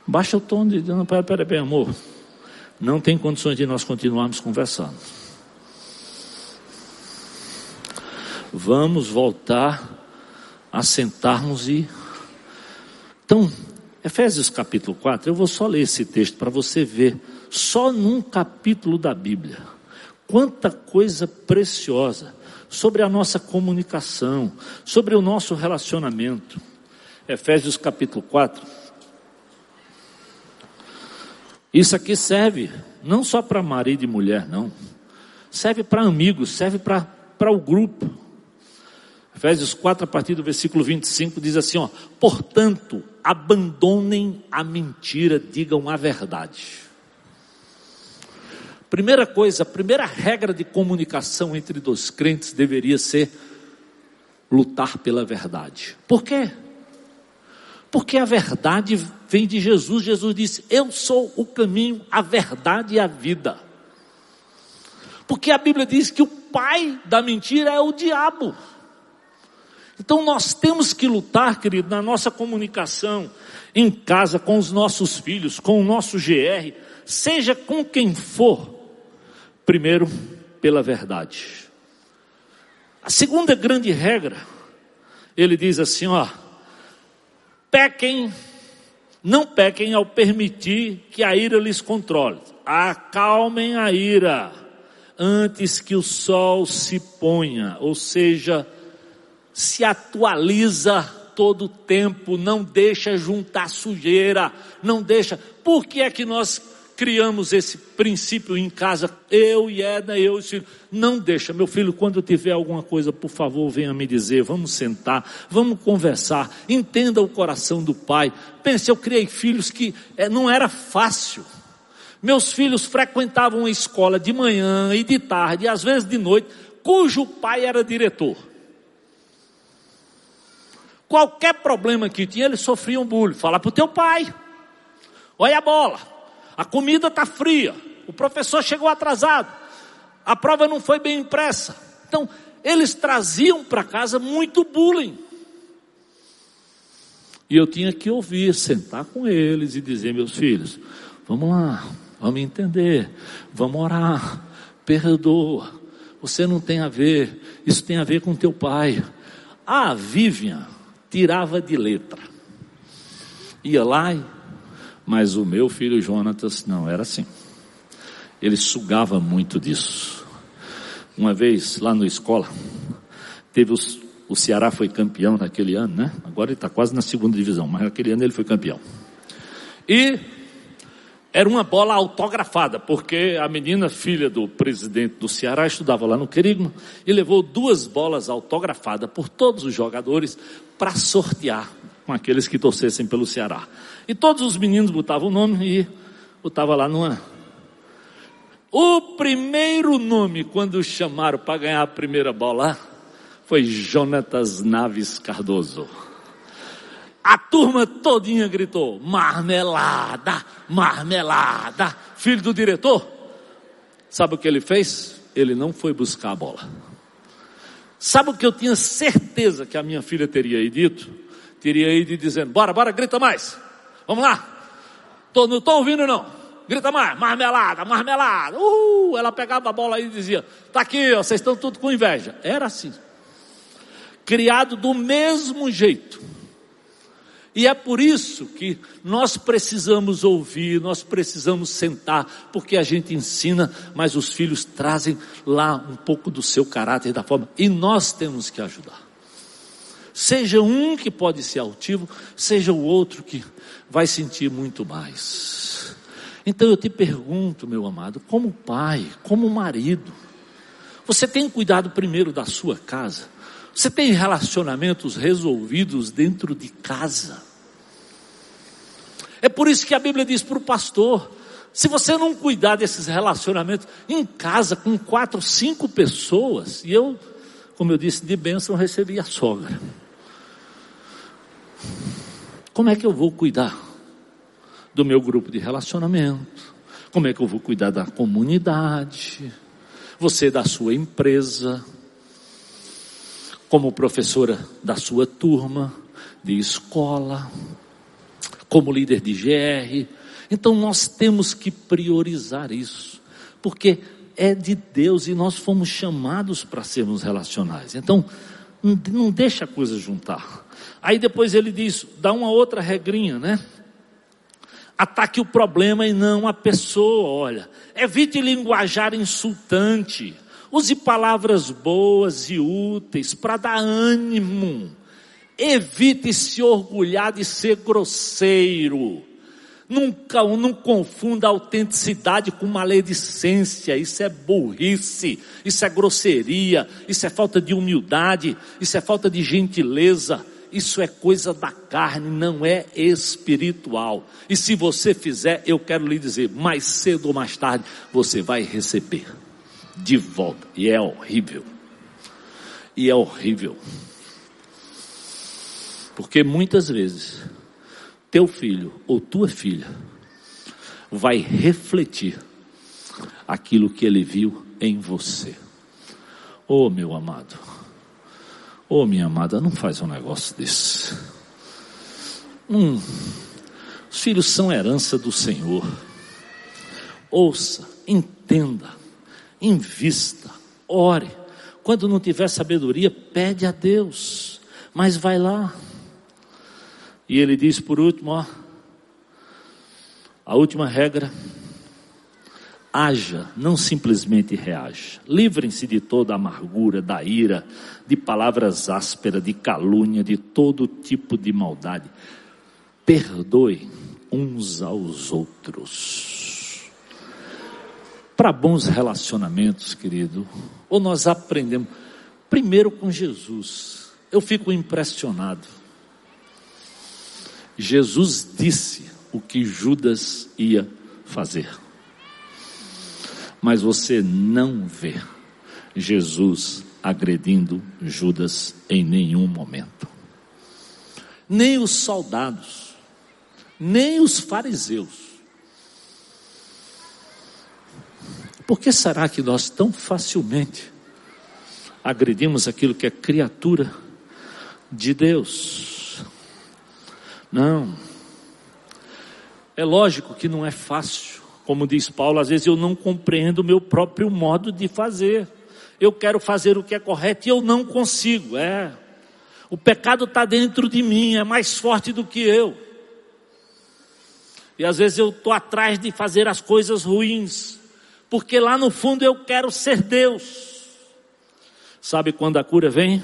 Speaker 1: Baixa o tom de. Não, pera, pera, pera, amor. Não tem condições de nós continuarmos conversando. Vamos voltar a sentarmos e. Então, Efésios capítulo 4, eu vou só ler esse texto para você ver, só num capítulo da Bíblia, quanta coisa preciosa sobre a nossa comunicação, sobre o nosso relacionamento. Efésios capítulo 4. Isso aqui serve não só para marido e mulher, não. Serve para amigos, serve para o grupo. Efésios 4, a partir do versículo 25, diz assim: ó, portanto, abandonem a mentira, digam a verdade. Primeira coisa, a primeira regra de comunicação entre dois crentes deveria ser lutar pela verdade. Por quê? Porque a verdade vem de Jesus. Jesus disse: Eu sou o caminho, a verdade e a vida. Porque a Bíblia diz que o pai da mentira é o diabo. Então nós temos que lutar, querido, na nossa comunicação, em casa, com os nossos filhos, com o nosso GR, seja com quem for, primeiro, pela verdade. A segunda grande regra, ele diz assim: ó, pequem, não pequem ao permitir que a ira lhes controle, acalmem a ira antes que o sol se ponha, ou seja, se atualiza todo o tempo, não deixa juntar sujeira, não deixa. Por que é que nós criamos esse princípio em casa? Eu e Edna, eu e o filho. Não deixa, meu filho, quando tiver alguma coisa, por favor, venha me dizer, vamos sentar, vamos conversar, entenda o coração do pai. Pense, eu criei filhos que é, não era fácil. Meus filhos frequentavam a escola de manhã e de tarde, e às vezes de noite, cujo pai era diretor. Qualquer problema que tinha, eles sofriam bullying. Fala para o teu pai. Olha a bola. A comida está fria. O professor chegou atrasado. A prova não foi bem impressa. Então, eles traziam para casa muito bullying. E eu tinha que ouvir, sentar com eles e dizer, meus filhos, vamos lá, vamos entender, vamos orar, perdoa. Você não tem a ver, isso tem a ver com teu pai. Ah, Vivian, tirava de letra. Ia lá, mas o meu filho Jonatas não era assim. Ele sugava muito disso. Uma vez lá na escola, teve os, o Ceará foi campeão naquele ano, né? Agora ele está quase na segunda divisão, mas naquele ano ele foi campeão. E era uma bola autografada, porque a menina, filha do presidente do Ceará, estudava lá no Querigma e levou duas bolas autografadas por todos os jogadores para sortear com aqueles que torcessem pelo Ceará. E todos os meninos botavam o nome e botava lá numa. O primeiro nome, quando chamaram para ganhar a primeira bola, foi Jonatas Naves Cardoso. A turma todinha gritou: marmelada, marmelada. Filho do diretor, sabe o que ele fez? Ele não foi buscar a bola. Sabe o que eu tinha certeza que a minha filha teria ido dito? Teria ido dizendo: bora, bora, grita mais. Vamos lá. Tô, não estou ouvindo não. Grita mais, marmelada, marmelada. Uh, ela pegava a bola e dizia: tá aqui, ó, vocês estão tudo com inveja. Era assim. Criado do mesmo jeito. E é por isso que nós precisamos ouvir, nós precisamos sentar, porque a gente ensina, mas os filhos trazem lá um pouco do seu caráter, da forma, e nós temos que ajudar. Seja um que pode ser altivo, seja o outro que vai sentir muito mais. Então eu te pergunto, meu amado, como pai, como marido, você tem cuidado primeiro da sua casa? Você tem relacionamentos resolvidos dentro de casa? É por isso que a Bíblia diz para o pastor: se você não cuidar desses relacionamentos em casa com quatro, cinco pessoas, e eu, como eu disse, de bênção recebi a sogra. Como é que eu vou cuidar do meu grupo de relacionamento? Como é que eu vou cuidar da comunidade? Você da sua empresa? como professora da sua turma, de escola, como líder de GR. Então nós temos que priorizar isso, porque é de Deus e nós fomos chamados para sermos relacionais. Então não deixa a coisa juntar. Aí depois ele diz, dá uma outra regrinha, né? Ataque o problema e não a pessoa, olha. Evite linguajar insultante. Use palavras boas e úteis para dar ânimo. Evite se orgulhar de ser grosseiro. Nunca, não confunda autenticidade com maledicência. Isso é burrice, isso é grosseria, isso é falta de humildade, isso é falta de gentileza. Isso é coisa da carne, não é espiritual. E se você fizer, eu quero lhe dizer, mais cedo ou mais tarde, você vai receber de volta. E é horrível. E é horrível. Porque muitas vezes teu filho ou tua filha vai refletir aquilo que ele viu em você. Oh, meu amado, oh, minha amada, não faz um negócio desse. Hum, os filhos são herança do Senhor. Ouça, entenda, invista, ore. Quando não tiver sabedoria, pede a Deus, mas vai lá. E ele diz por último, ó, a última regra, haja, não simplesmente reaja. Livrem-se de toda amargura, da ira, de palavras ásperas, de calúnia, de todo tipo de maldade. Perdoe uns aos outros. Para bons relacionamentos, querido, ou nós aprendemos primeiro com Jesus. Eu fico impressionado. Jesus disse o que Judas ia fazer. Mas você não vê Jesus agredindo Judas em nenhum momento. Nem os soldados, nem os fariseus. Por que será que nós tão facilmente agredimos aquilo que é criatura de Deus? Não. É lógico que não é fácil. Como diz Paulo, às vezes eu não compreendo o meu próprio modo de fazer. Eu quero fazer o que é correto e eu não consigo. É. O pecado está dentro de mim, é mais forte do que eu. E às vezes eu estou atrás de fazer as coisas ruins, porque lá no fundo eu quero ser Deus. Sabe quando a cura vem?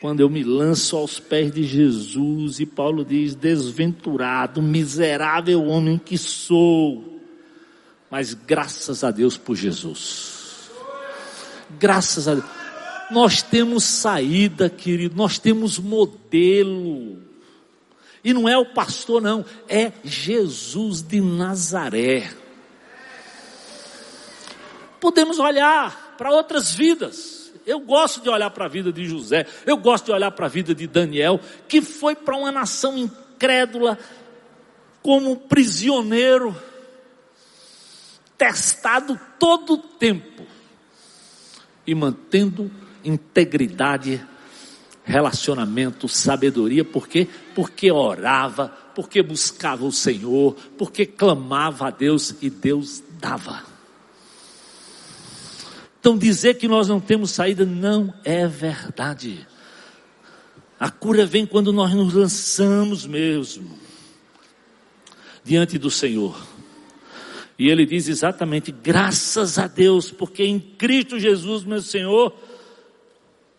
Speaker 1: quando eu me lanço aos pés de Jesus, e Paulo diz: desventurado, miserável homem que sou, mas graças a Deus por Jesus, graças a Deus, nós temos saída, querido, nós temos modelo, e não é o pastor, não, é Jesus de Nazaré. Podemos olhar para outras vidas, eu gosto de olhar para a vida de José, eu gosto de olhar para a vida de Daniel, que foi para uma nação incrédula, como prisioneiro, testado todo o tempo, e mantendo integridade, relacionamento, sabedoria, por quê? Porque orava, porque buscava o Senhor, porque clamava a Deus e Deus dava. Então dizer que nós não temos saída não é verdade. A cura vem quando nós nos lançamos mesmo diante do Senhor. E ele diz exatamente: graças a Deus, porque em Cristo Jesus, meu Senhor,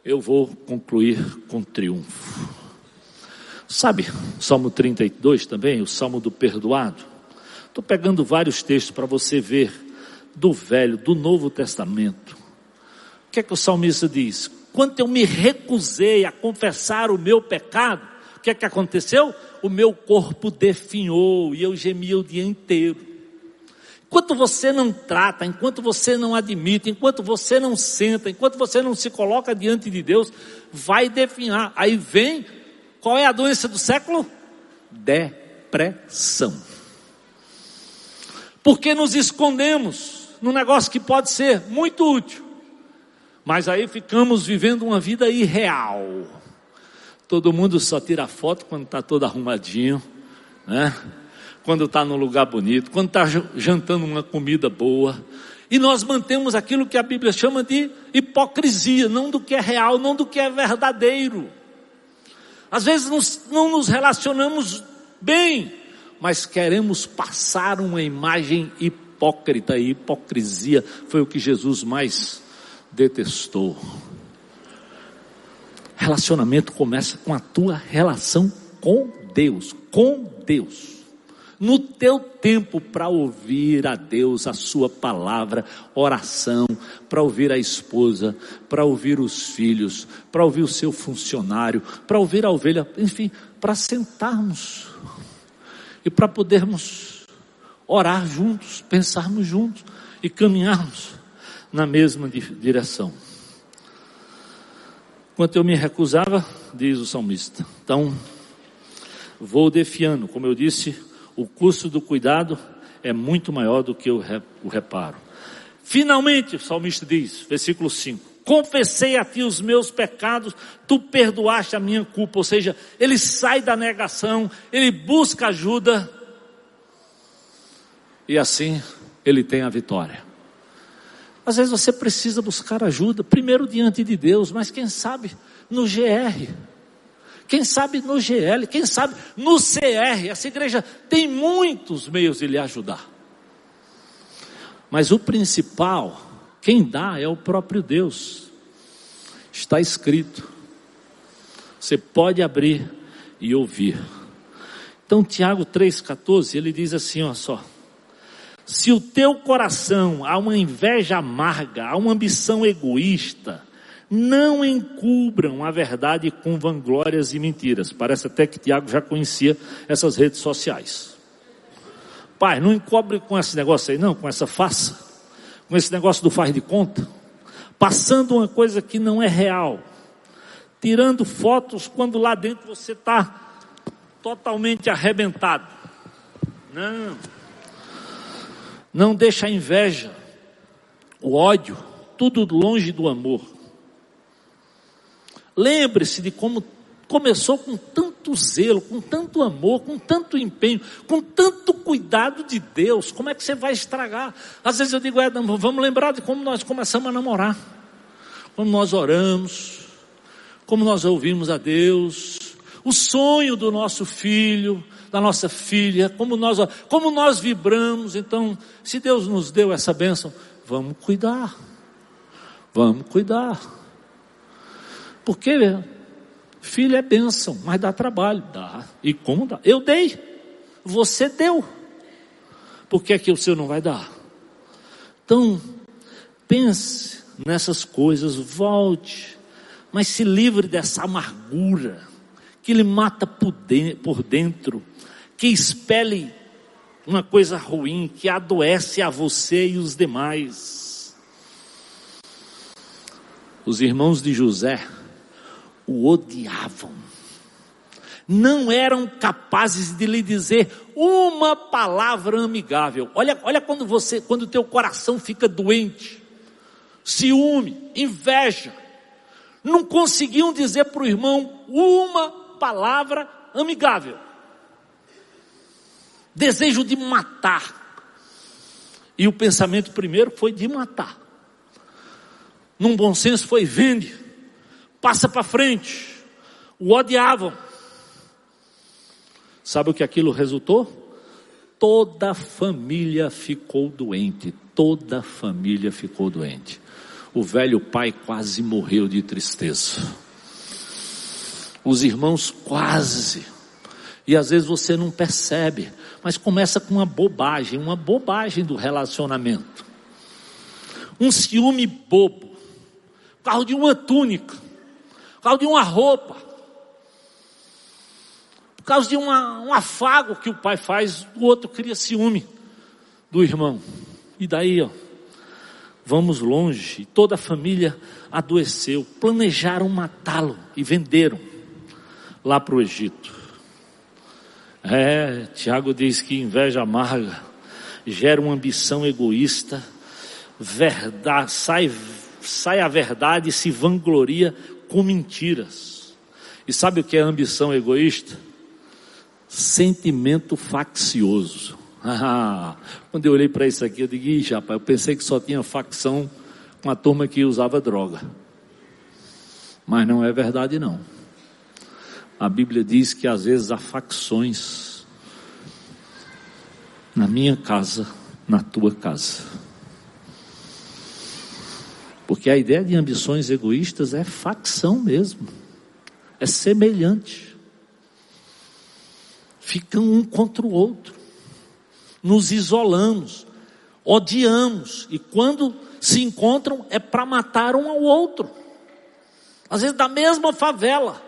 Speaker 1: eu vou concluir com triunfo. Sabe, Salmo 32 também, o Salmo do perdoado. Estou pegando vários textos para você ver do Velho, do Novo Testamento. O que é que o salmista diz? Quando eu me recusei a confessar o meu pecado, o que é que aconteceu? O meu corpo definhou e eu gemia o dia inteiro. Enquanto você não trata, enquanto você não admite, enquanto você não senta, enquanto você não se coloca diante de Deus, vai definhar. Aí vem, qual é a doença do século? Depressão. Porque nos escondemos num negócio que pode ser muito útil, mas aí ficamos vivendo uma vida irreal. Todo mundo só tira foto quando está todo arrumadinho, né? Quando está num lugar bonito, quando está jantando uma comida boa. E nós mantemos aquilo que a Bíblia chama de hipocrisia, não do que é real, não do que é verdadeiro. Às vezes não nos relacionamos bem, mas queremos passar uma imagem hipócrita e hipocrisia foi o que Jesus mais detestou. Relacionamento começa com a tua relação com Deus, com Deus. No teu tempo para ouvir a Deus, a sua palavra, oração, para ouvir a esposa, para ouvir os filhos, para ouvir o seu funcionário, para ouvir a ovelha, enfim, para sentarmos e para podermos orar juntos, pensarmos juntos e caminharmos na mesma direção. Enquanto eu me recusava, diz o salmista, então vou defiando. Como eu disse, o custo do cuidado é muito maior do que o reparo. Finalmente, o salmista diz, versículo 5: Confessei a ti os meus pecados, tu perdoaste a minha culpa. Ou seja, ele sai da negação, ele busca ajuda, e assim ele tem a vitória. Às vezes você precisa buscar ajuda, primeiro diante de Deus, mas quem sabe no GR, quem sabe no GL, quem sabe no CR. Essa igreja tem muitos meios de lhe ajudar. Mas o principal, quem dá é o próprio Deus. Está escrito. Você pode abrir e ouvir. Então, Tiago 3,14, ele diz assim: ó só. Se o teu coração há uma inveja amarga, há uma ambição egoísta, não encubram a verdade com vanglórias e mentiras. Parece até que Tiago já conhecia essas redes sociais. Pai, não encobre com esse negócio aí, não, com essa faça, com esse negócio do faz de conta, passando uma coisa que não é real, tirando fotos quando lá dentro você está totalmente arrebentado. Não, não deixa a inveja, o ódio, tudo longe do amor. Lembre-se de como começou com tanto zelo, com tanto amor, com tanto empenho, com tanto cuidado de Deus, como é que você vai estragar? Às vezes eu digo, é, vamos lembrar de como nós começamos a namorar, como nós oramos, como nós ouvimos a Deus, o sonho do nosso filho, da nossa filha, como nós, como nós vibramos. Então, se Deus nos deu essa bênção, vamos cuidar, vamos cuidar. Porque Filho é bênção, mas dá trabalho. Dá. E como dá? Eu dei. Você deu. Por que é que o seu não vai dar? Então, pense nessas coisas, volte, mas se livre dessa amargura que lhe mata por dentro, que expele uma coisa ruim, que adoece a você e os demais. Os irmãos de José, o odiavam. Não eram capazes de lhe dizer uma palavra amigável. Olha, olha quando você, quando teu coração fica doente, ciúme, inveja. Não conseguiam dizer para o irmão uma palavra amigável. Desejo de matar. E o pensamento primeiro foi de matar. Num bom senso foi vende passa para frente. O odiavam. Sabe o que aquilo resultou? Toda a família ficou doente. Toda a família ficou doente. O velho pai quase morreu de tristeza. Os irmãos quase. E às vezes você não percebe, mas começa com uma bobagem, uma bobagem do relacionamento. Um ciúme bobo, carro de uma túnica, causa de uma roupa, por causa de uma, um afago que o pai faz, o outro cria ciúme do irmão. E daí, ó, vamos longe, toda a família adoeceu, planejaram matá-lo e venderam lá para o Egito. É, Tiago diz que inveja amarga gera uma ambição egoísta, verdade, sai, sai a verdade se vangloria com mentiras. E sabe o que é ambição egoísta? Sentimento faccioso. Ah, quando eu olhei para isso aqui, eu digo, Ih, rapaz, eu pensei que só tinha facção com a turma que usava droga. Mas não é verdade, não. A Bíblia diz que às vezes há facções na minha casa, na tua casa. Porque a ideia de ambições egoístas é facção mesmo, é semelhante. Ficam um contra o outro, nos isolamos, odiamos, e quando se encontram é para matar um ao outro. Às vezes da mesma favela,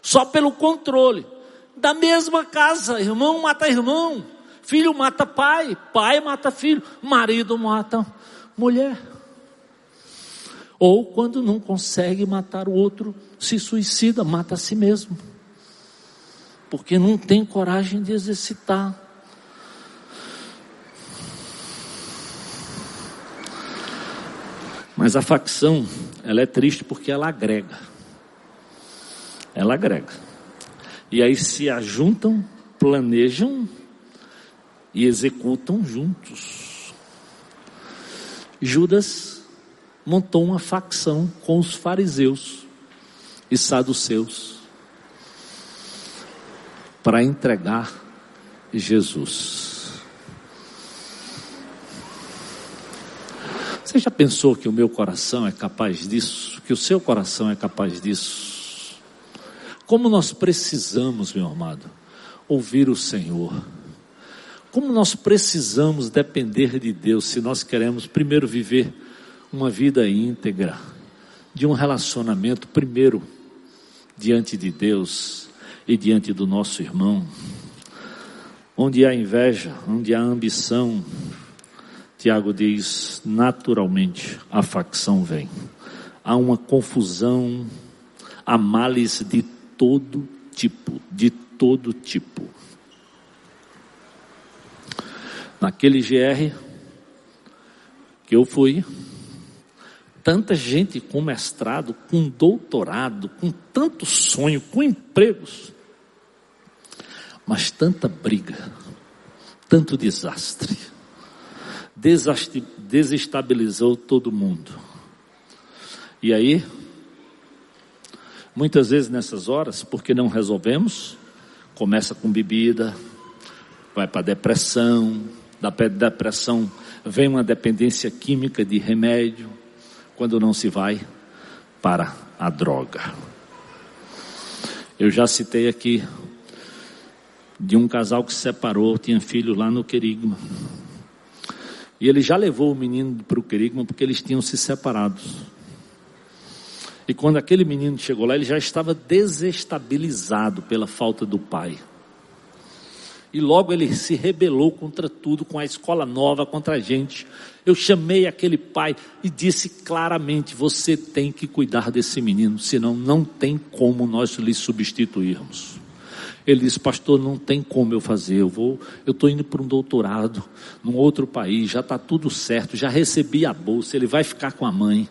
Speaker 1: só pelo controle, da mesma casa, irmão mata irmão, filho mata pai, pai mata filho, marido mata mulher. Ou quando não consegue matar o outro, se suicida, mata a si mesmo. porque não tem coragem de exercitar. Mas a facção, ela é triste porque ela agrega. Ela agrega. E aí se ajuntam, planejam e executam juntos. Judas montou uma facção com os fariseus e saduceus para entregar Jesus. Você já pensou que o meu coração é capaz disso? Que o seu coração é capaz disso? Como nós precisamos, meu amado, ouvir o Senhor. Como nós precisamos depender de Deus se nós queremos primeiro viver uma vida íntegra, de um relacionamento primeiro diante de Deus e diante do nosso irmão. Onde há inveja, onde há ambição, Tiago diz: naturalmente a facção vem. Há uma confusão, há males de todo tipo, de todo tipo. Naquele GR que eu fui, tanta gente com mestrado, com doutorado, com tanto sonho, com empregos, mas tanta briga, tanto desastre desestabilizou todo mundo. E aí, muitas vezes nessas horas, porque não resolvemos, começa com bebida, vai para depressão, da depressão vem uma dependência química de remédio, quando não se vai para a droga. Eu já citei aqui de um casal que se separou, tinha filho lá no Querigma. E ele já levou o menino para o querigma porque eles tinham se separado. E quando aquele menino chegou lá, ele já estava desestabilizado pela falta do pai. E logo ele se rebelou contra tudo, com a escola nova, contra a gente. Eu chamei aquele pai e disse claramente: você tem que cuidar desse menino, senão não tem como nós lhe substituirmos. Ele disse, pastor, não tem como eu fazer, eu vou, eu estou indo para um doutorado num outro país, já está tudo certo, já recebi a bolsa, ele vai ficar com a mãe.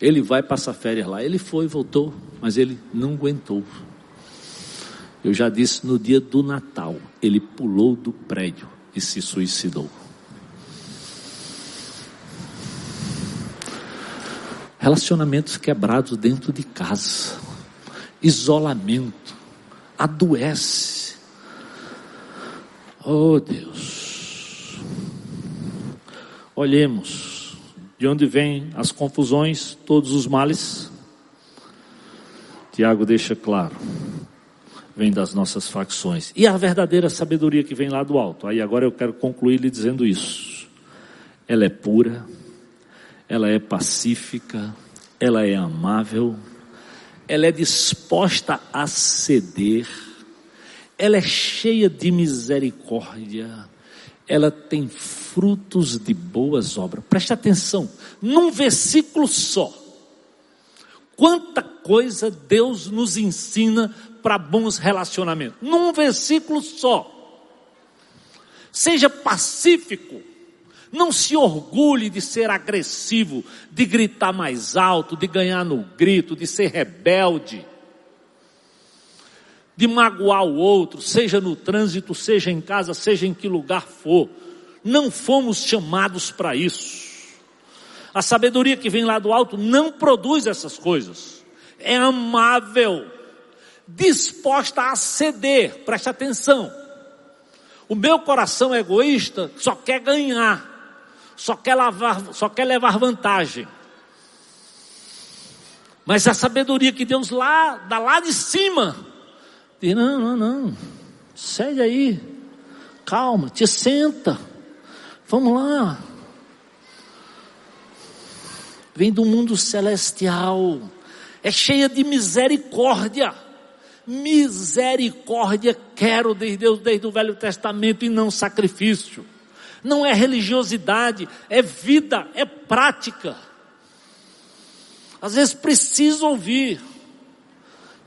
Speaker 1: Ele vai passar férias lá. Ele foi, voltou, mas ele não aguentou. Eu já disse no dia do Natal, ele pulou do prédio e se suicidou. Relacionamentos quebrados dentro de casa, isolamento, adoece. Oh Deus. Olhemos de onde vêm as confusões, todos os males. Tiago deixa claro. Vem das nossas facções. E a verdadeira sabedoria que vem lá do alto. Aí agora eu quero concluir lhe dizendo isso. Ela é pura, ela é pacífica, ela é amável, ela é disposta a ceder, ela é cheia de misericórdia, ela tem frutos de boas obras. Preste atenção, num versículo só, quanta coisa Deus nos ensina para bons relacionamentos, num versículo só. Seja pacífico, não se orgulhe de ser agressivo, de gritar mais alto, de ganhar no grito, de ser rebelde, de magoar o outro, seja no trânsito, seja em casa, seja em que lugar for. Não fomos chamados para isso. A sabedoria que vem lá do alto não produz essas coisas. É amável, disposta a ceder. Preste atenção. O meu coração egoísta só quer ganhar só quer, lavar, só quer levar vantagem. Mas a sabedoria que Deus lá, dá lá de cima, diz: não, não, não, segue aí, calma, te senta, vamos lá. Vem do mundo celestial, é cheia de misericórdia. Misericórdia quero desde Deus, desde o Velho Testamento e não sacrifício não é religiosidade, é vida, é prática. Às vezes preciso ouvir.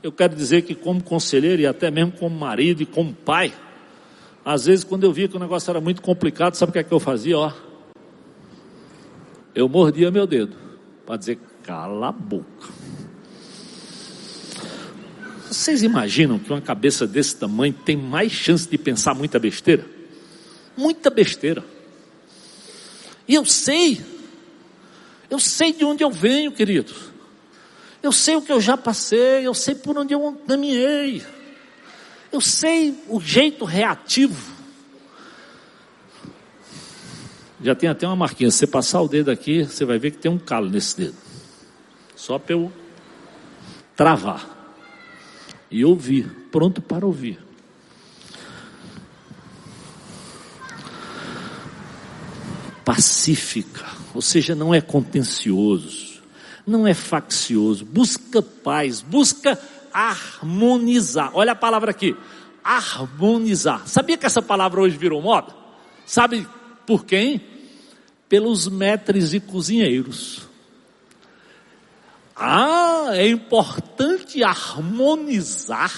Speaker 1: Eu quero dizer que, como conselheiro e até mesmo como marido e como pai, às vezes, quando eu via que o negócio era muito complicado, sabe o que é que eu fazia? Ó, eu mordia meu dedo para dizer: cala a boca. Vocês imaginam que uma cabeça desse tamanho tem mais chance de pensar muita besteira? Muita besteira. E eu sei, eu sei de onde eu venho, querido. Eu sei o que eu já passei, eu sei por onde eu caminhei. Eu sei o jeito reativo. Já tem até uma marquinha. Se você passar o dedo aqui, você vai ver que tem um calo nesse dedo. Só para eu travar e ouvir, pronto para ouvir. Pacífica, ou seja, não é contencioso, não é faccioso, busca paz, busca harmonizar. Olha a palavra aqui, harmonizar. Sabia que essa palavra hoje virou moda? Sabe por quem? Pelos mestres e cozinheiros. Ah, é importante harmonizar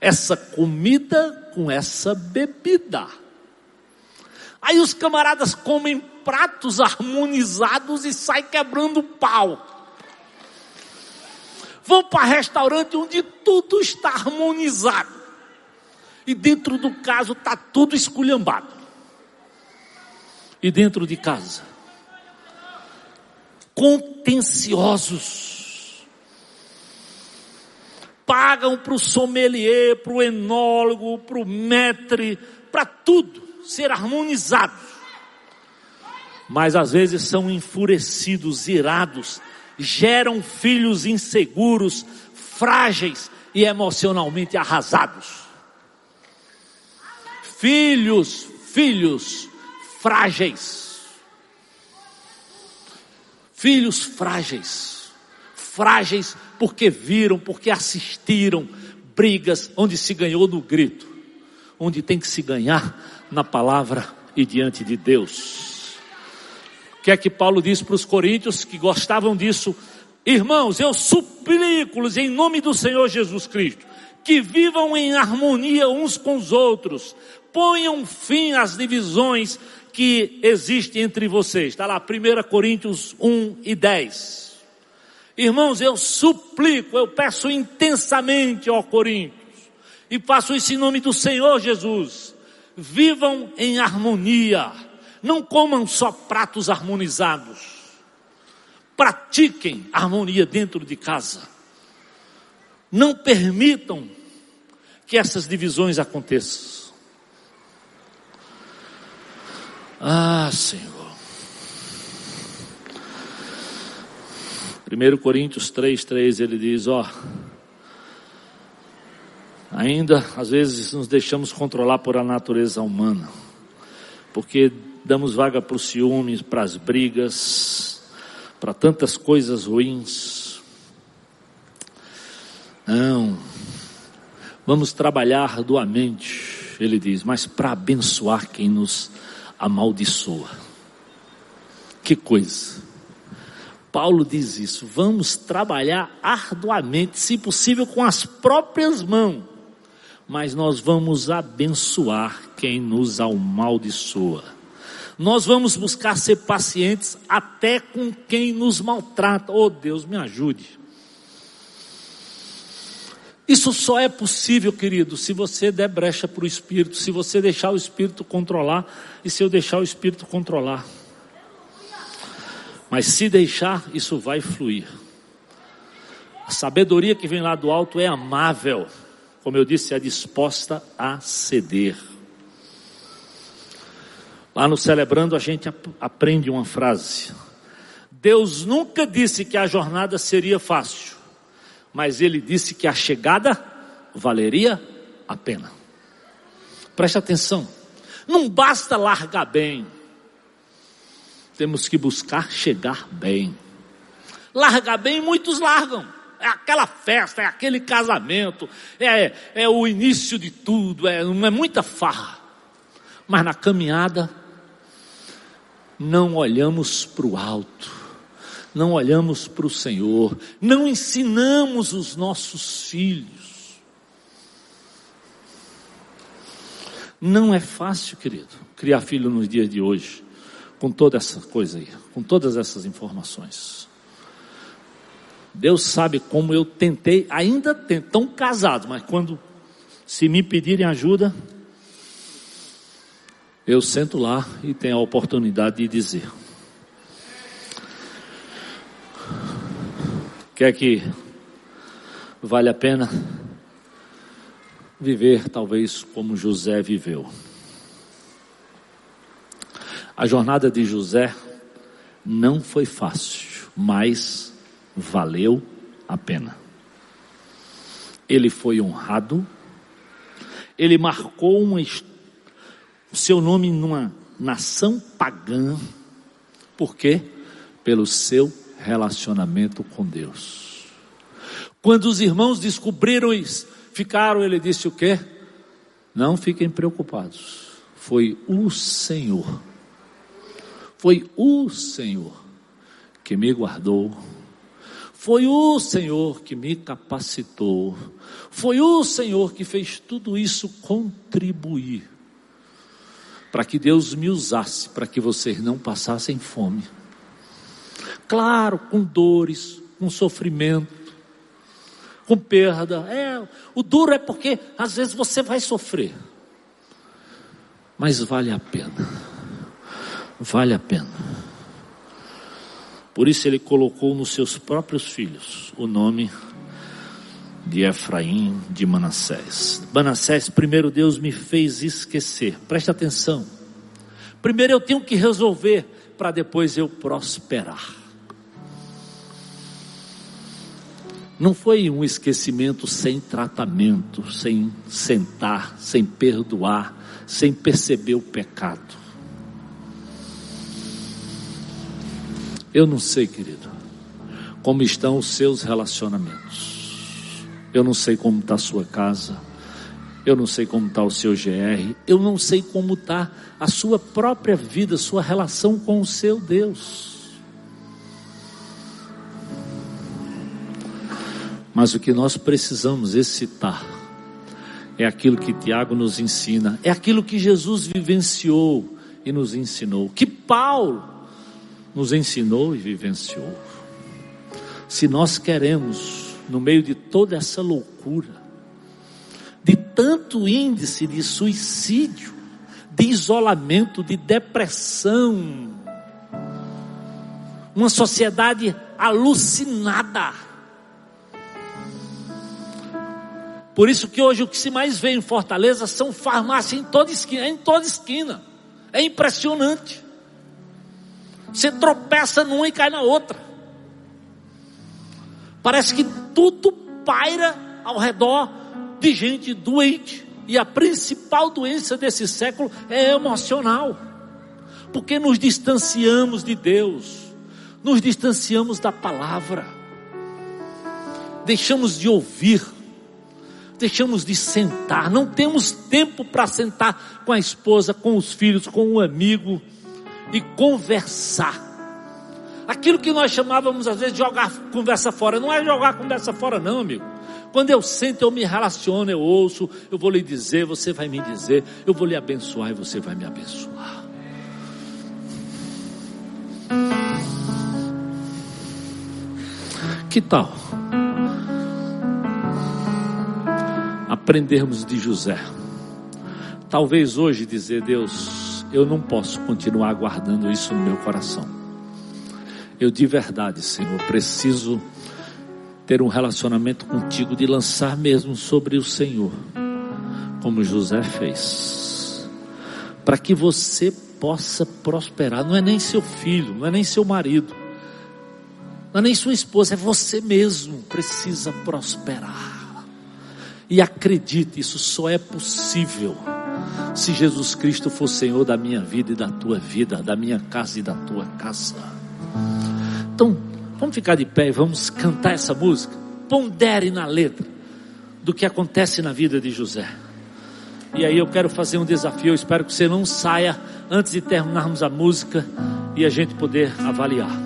Speaker 1: essa comida com essa bebida. Aí os camaradas comem pratos harmonizados e saem quebrando pau. Vão para restaurante onde tudo está harmonizado. E dentro do caso está tudo esculhambado. E dentro de casa contenciosos. Pagam para o sommelier, para o enólogo, para o metre, para tudo ser harmonizado. Mas às vezes são enfurecidos, irados, geram filhos inseguros, frágeis e emocionalmente arrasados. Filhos, filhos frágeis Filhos frágeis, frágeis porque viram, porque assistiram brigas onde se ganhou no grito, onde tem que se ganhar na palavra e diante de Deus. O que é que Paulo diz para os coríntios que gostavam disso? Irmãos, eu suplico-lhes em nome do Senhor Jesus Cristo, que vivam em harmonia uns com os outros, ponham fim às divisões que existe entre vocês. Está lá, 1 Coríntios 1 e 10. Irmãos, eu suplico, eu peço intensamente, ó Coríntios, e faço isso em nome do Senhor Jesus. Vivam em harmonia, não comam só pratos harmonizados, pratiquem harmonia dentro de casa. Não permitam que essas divisões aconteçam. Ah, Senhor. 1 Coríntios 3, 3, ele diz, ó, ainda às vezes nos deixamos controlar por a natureza humana, porque damos vaga para os ciúmes, para as brigas, para tantas coisas ruins. Não, vamos trabalhar arduamente, ele diz, mas para abençoar quem nos amaldiçoa. Que coisa. Paulo diz isso. Vamos trabalhar arduamente, se possível com as próprias mãos, mas nós vamos abençoar quem nos amaldiçoa. Nós vamos buscar ser pacientes até com quem nos maltrata. Oh Deus, me ajude. Isso só é possível, querido, se você der brecha para o Espírito, se você deixar o Espírito controlar e se eu deixar o Espírito controlar. Mas se deixar, isso vai fluir. A sabedoria que vem lá do alto é amável, como eu disse, é disposta a ceder. Lá no Celebrando a gente aprende uma frase. Deus nunca disse que a jornada seria fácil mas ele disse que a chegada valeria a pena. Preste atenção, não basta largar bem, temos que buscar chegar bem. Largar bem, muitos largam. É aquela festa, é aquele casamento, é, é o início de tudo, é, é muita farra. Mas na caminhada, não olhamos para o alto, não olhamos para o Senhor, não ensinamos os nossos filhos. Não é fácil, querido, criar filho nos dias de hoje, com toda essa coisa aí, com todas essas informações. Deus sabe como eu tentei, ainda tento, tão casado, mas quando se me pedirem ajuda, eu sento lá e tenho a oportunidade de dizer. Quer que vale a pena viver talvez como José viveu. A jornada de José não foi fácil, mas valeu a pena. Ele foi honrado, ele marcou uma, o seu nome numa nação pagã, por quê? Pelo seu relacionamento com Deus. Quando os irmãos descobriram isso, ficaram, ele disse o quê? Não fiquem preocupados. Foi o Senhor. Foi o Senhor que me guardou. Foi o Senhor que me capacitou. Foi o Senhor que fez tudo isso contribuir para que Deus me usasse, para que vocês não passassem fome. Claro, com dores, com sofrimento, com perda. É, o duro é porque às vezes você vai sofrer. Mas vale a pena. Vale a pena. Por isso ele colocou nos seus próprios filhos o nome de Efraim de Manassés. Manassés, primeiro Deus me fez esquecer. Preste atenção. Primeiro eu tenho que resolver para depois eu prosperar. Não foi um esquecimento sem tratamento, sem sentar, sem perdoar, sem perceber o pecado. Eu não sei, querido, como estão os seus relacionamentos. Eu não sei como está a sua casa. Eu não sei como está o seu GR. Eu não sei como está a sua própria vida, sua relação com o seu Deus. Mas o que nós precisamos excitar é aquilo que Tiago nos ensina, é aquilo que Jesus vivenciou e nos ensinou, que Paulo nos ensinou e vivenciou. Se nós queremos, no meio de toda essa loucura, de tanto índice de suicídio, de isolamento, de depressão, uma sociedade alucinada, Por isso que hoje o que se mais vê em Fortaleza são farmácias em toda esquina, em toda esquina. É impressionante. Você tropeça numa e cai na outra. Parece que tudo paira ao redor de gente doente. E a principal doença desse século é emocional. Porque nos distanciamos de Deus, nos distanciamos da palavra, deixamos de ouvir, deixamos de sentar, não temos tempo para sentar com a esposa, com os filhos, com um amigo e conversar. Aquilo que nós chamávamos às vezes de jogar conversa fora, não é jogar conversa fora, não, amigo. Quando eu sento, eu me relaciono, eu ouço, eu vou lhe dizer, você vai me dizer, eu vou lhe abençoar e você vai me abençoar. Que tal? Aprendermos de José. Talvez hoje dizer, Deus, eu não posso continuar guardando isso no meu coração. Eu de verdade, Senhor, preciso ter um relacionamento contigo, de lançar mesmo sobre o Senhor, como José fez, para que você possa prosperar. Não é nem seu filho, não é nem seu marido, não é nem sua esposa, é você mesmo precisa prosperar. E acredite, isso só é possível se Jesus Cristo for Senhor da minha vida e da tua vida, da minha casa e da tua casa. Então, vamos ficar de pé e vamos cantar essa música. Pondere na letra do que acontece na vida de José. E aí eu quero fazer um desafio, eu espero que você não saia antes de terminarmos a música e a gente poder avaliar.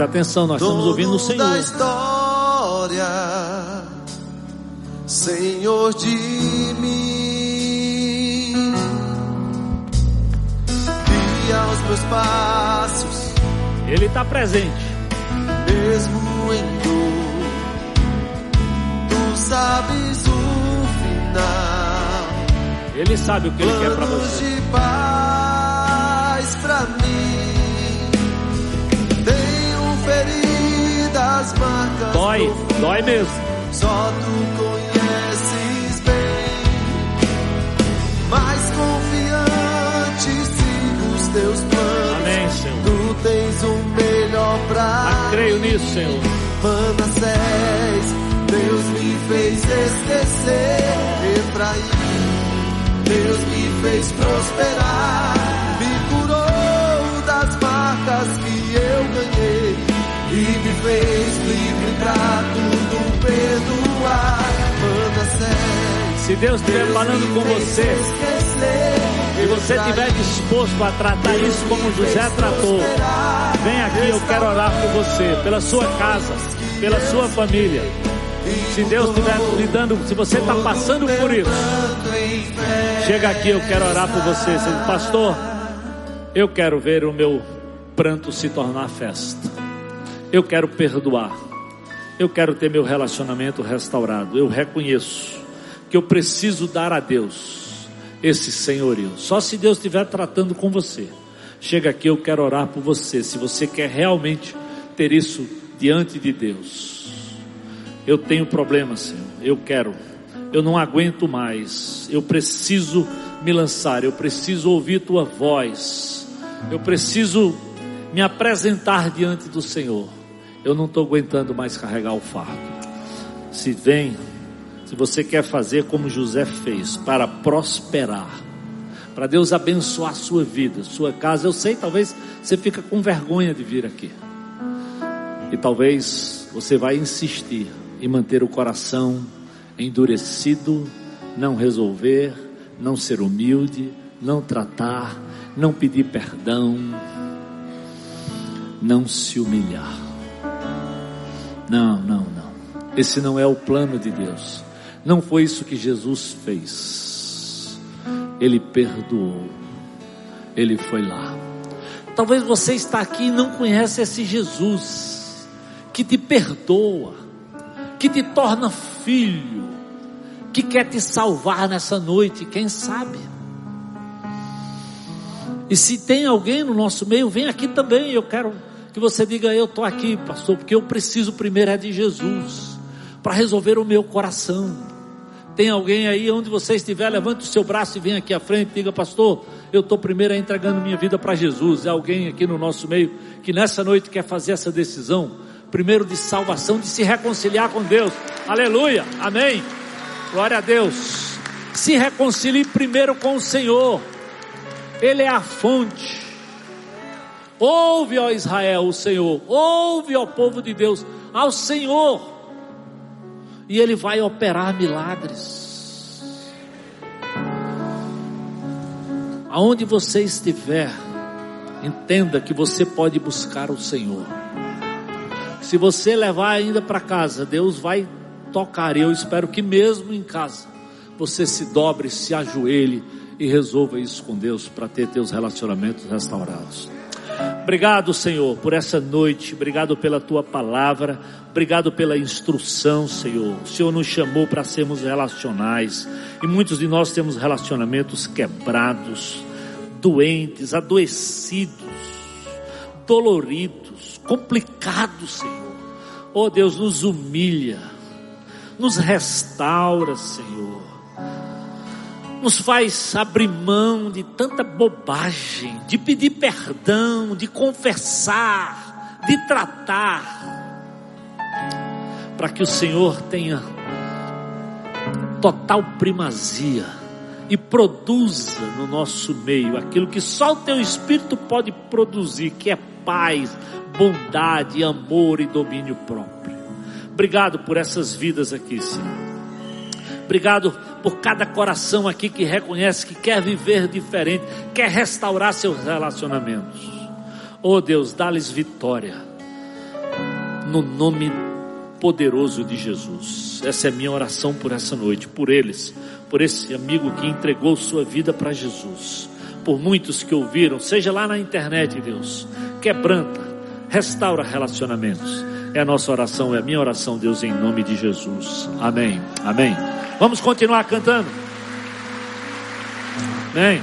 Speaker 1: Preste atenção, nós estamos ouvindo o Senhor.
Speaker 2: Da história, Senhor de mim. Guia os meus passos.
Speaker 1: Ele está presente.
Speaker 2: Mesmo em dor, tu sabes o final.
Speaker 1: Ele sabe o que ele quer para você.
Speaker 2: de paz pra mim.
Speaker 1: Dói, dói mesmo.
Speaker 2: Só tu conheces bem. Mais confiante sigo os teus planos.
Speaker 1: Amém, Senhor.
Speaker 2: Tu tens o melhor pra
Speaker 1: Ah, creio nisso, Senhor.
Speaker 2: Manassés, Deus me fez esquecer Efraim, Deus me fez prosperar, fez livre pra tudo perdoar. Manassés,
Speaker 1: Se Deus estiver falando com você,
Speaker 2: esquecer
Speaker 1: e você estiver disposto a tratar isso como José tratou, vem aqui, eu quero orar por você, pela sua casa, pela sua família. Se Deus estiver lidando, se você está passando por isso, chega aqui, eu quero orar por você. Pastor, eu quero ver o meu pranto se tornar festa. Eu quero perdoar. Eu quero ter meu relacionamento restaurado. Eu reconheço que eu preciso dar a Deus esse senhorio. Só se Deus estiver tratando com você. Chega aqui, eu quero orar por você. Se você quer realmente ter isso diante de Deus. Eu tenho problemas, Senhor. Eu quero. Eu não aguento mais. Eu preciso me lançar. Eu preciso ouvir tua voz. Eu preciso me apresentar diante do Senhor. Eu não estou aguentando mais carregar o fardo. Se vem, se você quer fazer como José fez, para prosperar, para Deus abençoar a sua vida, sua casa, eu sei, talvez você fica com vergonha de vir aqui. E talvez você vai insistir em manter o coração endurecido, não resolver, não ser humilde, não tratar, não pedir perdão, não se humilhar. Não, não, não. Esse não é o plano de Deus. Não foi isso que Jesus fez. Ele perdoou. Ele foi lá. Talvez você está aqui e não conhece esse Jesus que te perdoa, que te torna filho, que quer te salvar nessa noite, quem sabe? E se tem alguém no nosso meio, vem aqui também. Eu quero que você diga: Eu estou aqui, pastor, porque eu preciso primeiro é de Jesus para resolver o meu coração. Tem alguém aí onde você estiver, levante o seu braço e vem aqui à frente, diga, pastor, eu estou primeiro entregando minha vida para Jesus. É alguém aqui no nosso meio que nessa noite quer fazer essa decisão, primeiro de salvação, de se reconciliar com Deus. Aleluia, amém. Glória a Deus. Se reconcilie primeiro com o Senhor. Ele é a fonte. Ouve, ó Israel, o Senhor. Ouve, ó povo de Deus, ao Senhor. E Ele vai operar milagres. Aonde você estiver, entenda que você pode buscar o Senhor. Se você levar ainda para casa, Deus vai tocar. E eu espero que mesmo em casa, você se dobre, se ajoelhe e resolva isso com Deus para ter teus relacionamentos restaurados. Obrigado, Senhor, por essa noite. Obrigado pela tua palavra. Obrigado pela instrução, Senhor. O Senhor nos chamou para sermos relacionais. E muitos de nós temos relacionamentos quebrados, doentes, adoecidos, doloridos, complicados, Senhor. Oh Deus, nos humilha, nos restaura, Senhor nos faz abrir mão de tanta bobagem, de pedir perdão, de confessar, de tratar, para que o Senhor tenha total primazia e produza no nosso meio aquilo que só o Teu Espírito pode produzir, que é paz, bondade, amor e domínio próprio. Obrigado por essas vidas aqui, Senhor. Obrigado por cada coração aqui que reconhece que quer viver diferente, quer restaurar seus relacionamentos. Oh Deus, dá-lhes vitória. No nome poderoso de Jesus. Essa é a minha oração por essa noite, por eles, por esse amigo que entregou sua vida para Jesus, por muitos que ouviram, seja lá na internet, Deus. Quebranta, restaura relacionamentos. É a nossa oração, é a minha oração, Deus, em nome de Jesus. Amém. Amém. Vamos continuar cantando. Amém.